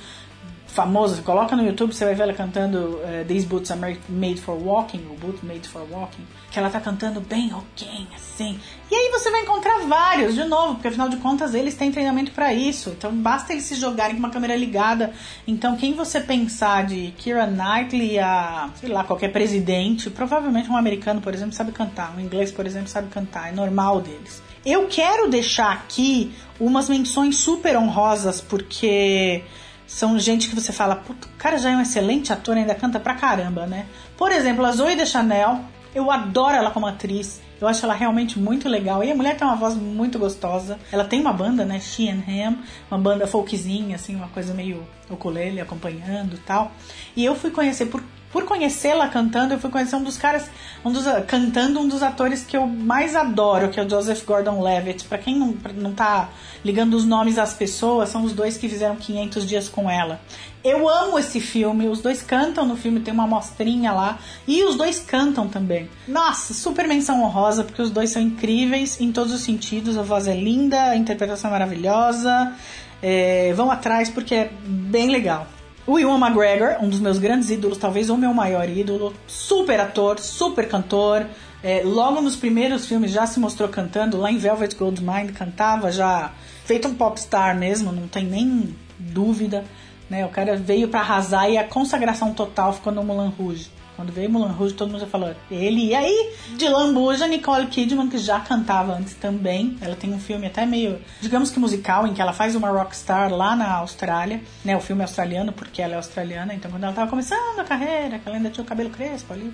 famosa, você coloca no YouTube, você vai ver ela cantando uh, These Boots Are Made for Walking, ou Boots Made for Walking, que ela tá cantando bem ok assim. E aí você vai encontrar vários, de novo, porque afinal de contas eles têm treinamento para isso, então basta eles se jogarem com uma câmera ligada. Então quem você pensar de Kira Knightley a, sei lá, qualquer presidente, provavelmente um americano, por exemplo, sabe cantar, um inglês, por exemplo, sabe cantar, é normal deles. Eu quero deixar aqui umas menções super honrosas, porque são gente que você fala, puto, o cara já é um excelente ator, ainda canta pra caramba, né? Por exemplo, a Zoe de Chanel, eu adoro ela como atriz. Eu acho ela realmente muito legal. E a mulher tem uma voz muito gostosa. Ela tem uma banda, né? She and Him. Uma banda folkzinha, assim, uma coisa meio ukulele acompanhando tal. E eu fui conhecer por por conhecê-la cantando, eu fui conhecer um dos caras, um dos, cantando um dos atores que eu mais adoro, que é o Joseph Gordon-Levitt. Para quem não, não tá ligando os nomes às pessoas, são os dois que fizeram 500 dias com ela. Eu amo esse filme, os dois cantam no filme, tem uma mostrinha lá, e os dois cantam também. Nossa, super menção honrosa, porque os dois são incríveis em todos os sentidos, a voz é linda, a interpretação é maravilhosa. É, vão atrás porque é bem legal. O Ewan McGregor, um dos meus grandes ídolos, talvez o meu maior ídolo, super ator, super cantor. É, logo nos primeiros filmes já se mostrou cantando, lá em Velvet Goldmine cantava, já feito um popstar mesmo, não tem nem dúvida. Né? O cara veio para arrasar e a consagração total ficou no Mulan Rouge. Quando veio Mulan Rouge, todo mundo já falou ele. E aí, de lambuja, Nicole Kidman, que já cantava antes também. Ela tem um filme até meio, digamos que musical, em que ela faz uma rockstar lá na Austrália. Né? O filme é australiano, porque ela é australiana. Então, quando ela estava começando a carreira, que ela ainda tinha o cabelo crespo ali,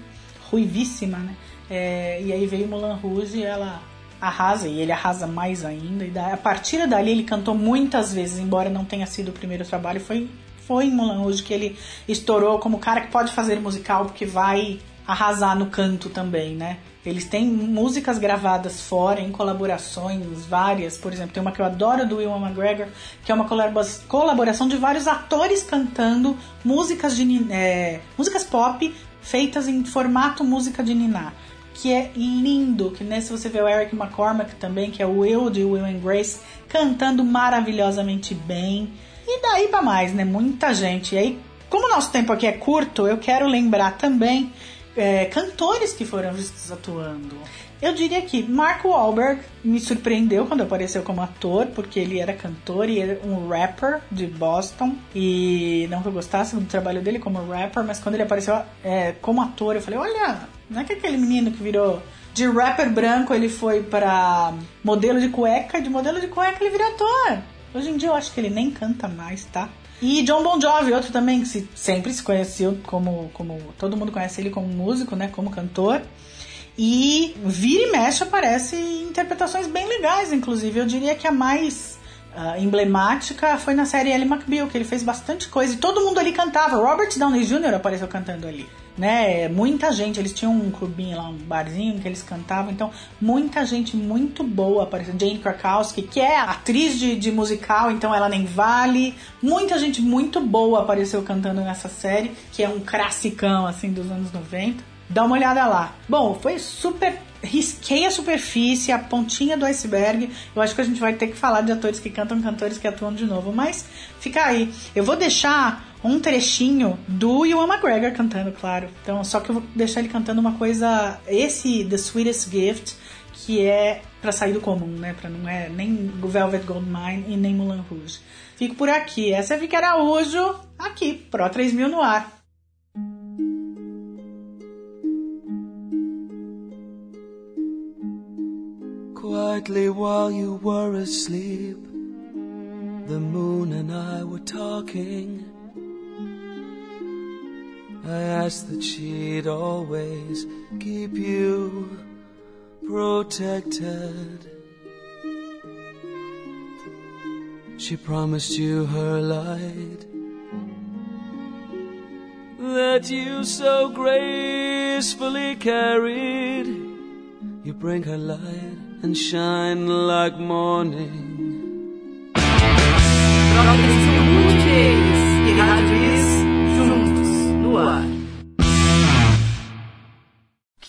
ruivíssima, né? É, e aí veio Mulan Rouge e ela arrasa e ele arrasa mais ainda. E da, a partir dali ele cantou muitas vezes, embora não tenha sido o primeiro trabalho, foi foi em Mulan hoje que ele estourou como cara que pode fazer musical porque vai arrasar no canto também, né? Eles têm músicas gravadas fora, em colaborações várias. Por exemplo, tem uma que eu adoro do Will McGregor, que é uma colaboração de vários atores cantando músicas, de, é, músicas pop feitas em formato música de Niná. Que é lindo, que nesse você vê o Eric McCormack também, que é o Will de Will and Grace, cantando maravilhosamente bem. E daí para mais, né? Muita gente. E aí, como o nosso tempo aqui é curto, eu quero lembrar também é, cantores que foram vistos atuando. Eu diria que Mark Wahlberg me surpreendeu quando apareceu como ator, porque ele era cantor e era um rapper de Boston. E não que eu gostasse do trabalho dele como rapper, mas quando ele apareceu é, como ator, eu falei: olha, não é que aquele menino que virou de rapper branco ele foi para modelo de cueca, de modelo de cueca ele virou ator. Hoje em dia eu acho que ele nem canta mais, tá? E John Bon Jovi, outro também que se, sempre se conheceu como, como. Todo mundo conhece ele como músico, né? Como cantor. E vira e mexe aparece interpretações bem legais, inclusive. Eu diria que a mais uh, emblemática foi na série Ellie McBeal, que ele fez bastante coisa. E todo mundo ali cantava. Robert Downey Jr. apareceu cantando ali né? Muita gente, eles tinham um clubinho lá, um barzinho que eles cantavam, então muita gente muito boa apareceu Jane Krakowski, que é atriz de, de musical, então ela nem vale. Muita gente muito boa apareceu cantando nessa série, que é um classicão assim dos anos 90. Dá uma olhada lá. Bom, foi super risquei a superfície, a pontinha do iceberg. Eu acho que a gente vai ter que falar de atores que cantam, cantores que atuam de novo, mas fica aí. Eu vou deixar um trechinho do Ewan McGregor cantando, claro. Então, só que eu vou deixar ele cantando uma coisa, esse The Sweetest Gift, que é para sair do comum, né? Para não é nem Velvet Goldmine e nem Mulan Rouge. Fico por aqui. Essa é Vicky Araújo, aqui, Pro 3000 no ar. Quietly while you were asleep, the moon and I were talking. I asked that she'd always keep you protected. She promised you her light that you so gracefully carried. You bring her light and shine like morning.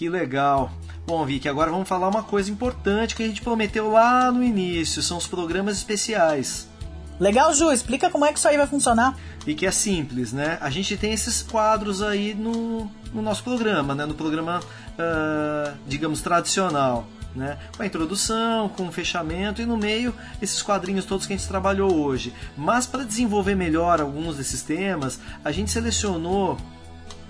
Que legal. Bom, Vicky, agora vamos falar uma coisa importante que a gente prometeu lá no início, são os programas especiais. Legal, Ju, explica como é que isso aí vai funcionar. E que é simples, né? A gente tem esses quadros aí no, no nosso programa, né? No programa, uh, digamos, tradicional. Né? Com a introdução, com o fechamento e no meio esses quadrinhos todos que a gente trabalhou hoje. Mas para desenvolver melhor alguns desses temas, a gente selecionou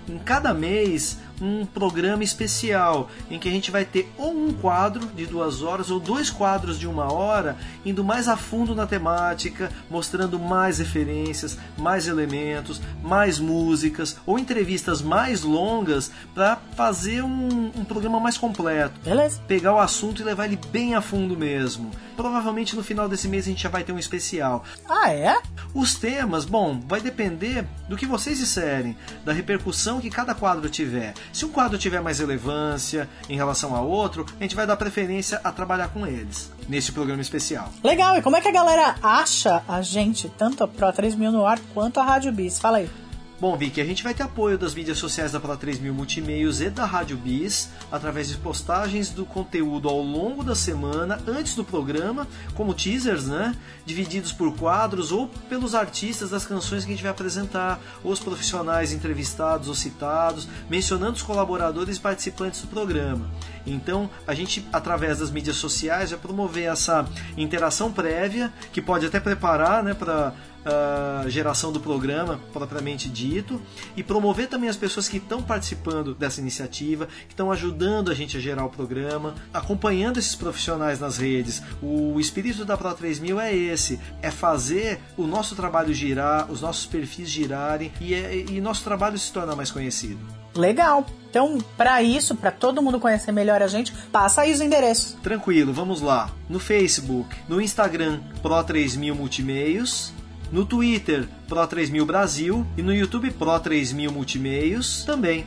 em cada mês um programa especial em que a gente vai ter ou um quadro de duas horas ou dois quadros de uma hora, indo mais a fundo na temática, mostrando mais referências, mais elementos, mais músicas ou entrevistas mais longas para fazer um, um, programa mais completo. Beleza. Pegar o assunto e levar ele bem a fundo mesmo. Provavelmente no final desse mês a gente já vai ter um especial. Ah, é? Os temas, bom, vai depender do que vocês disserem, da repercussão que cada quadro tiver. Se um quadro tiver mais relevância em relação a outro, a gente vai dar preferência a trabalhar com eles nesse programa especial. Legal, e como é que a galera acha a gente, tanto a Pro 3000 no ar quanto a Rádio Bis? Fala aí. Bom, Vicky, a gente vai ter apoio das mídias sociais da Pro 3000 Multimeios e da Rádio Bis, através de postagens do conteúdo ao longo da semana, antes do programa, como teasers, né? Divididos por quadros ou pelos artistas das canções que a gente vai apresentar, os profissionais entrevistados ou citados, mencionando os colaboradores e participantes do programa. Então, a gente, através das mídias sociais, vai promover essa interação prévia, que pode até preparar né, para uh, geração do programa propriamente dito e promover também as pessoas que estão participando dessa iniciativa, que estão ajudando a gente a gerar o programa, acompanhando esses profissionais nas redes. O espírito da Pro 3000 é esse, é fazer o nosso trabalho girar, os nossos perfis girarem e, é, e nosso trabalho se tornar mais conhecido. Legal. Então, para isso, para todo mundo conhecer melhor a gente, passa aí os endereços. Tranquilo, vamos lá. No Facebook, no Instagram, Pro 3000 Multimeios, no Twitter Pro3000 Brasil e no YouTube Pro3000 Multimeios também.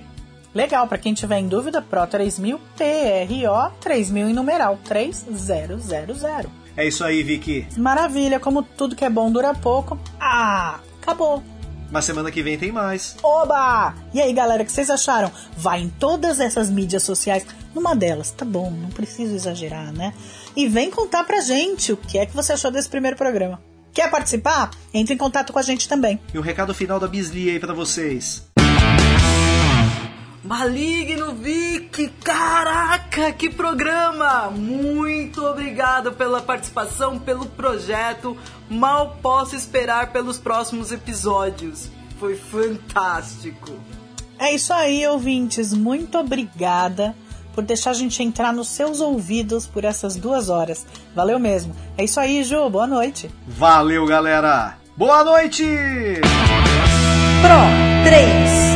Legal, para quem tiver em dúvida, Pro 3000 TRO 3000 em numeral 3000. É isso aí, Vicky. Maravilha, como tudo que é bom dura pouco. Ah, acabou. Mas semana que vem tem mais. Oba! E aí, galera, o que vocês acharam? Vai em todas essas mídias sociais, numa delas, tá bom, não preciso exagerar, né? E vem contar pra gente o que é que você achou desse primeiro programa. Quer participar? Entre em contato com a gente também. E o um recado final da Bisli aí para vocês. Maligno Vic, caraca, que programa! Muito obrigado pela participação, pelo projeto. Mal posso esperar pelos próximos episódios. Foi fantástico. É isso aí, ouvintes. Muito obrigada por deixar a gente entrar nos seus ouvidos por essas duas horas. Valeu mesmo. É isso aí, Ju. Boa noite. Valeu, galera. Boa noite! Pro 3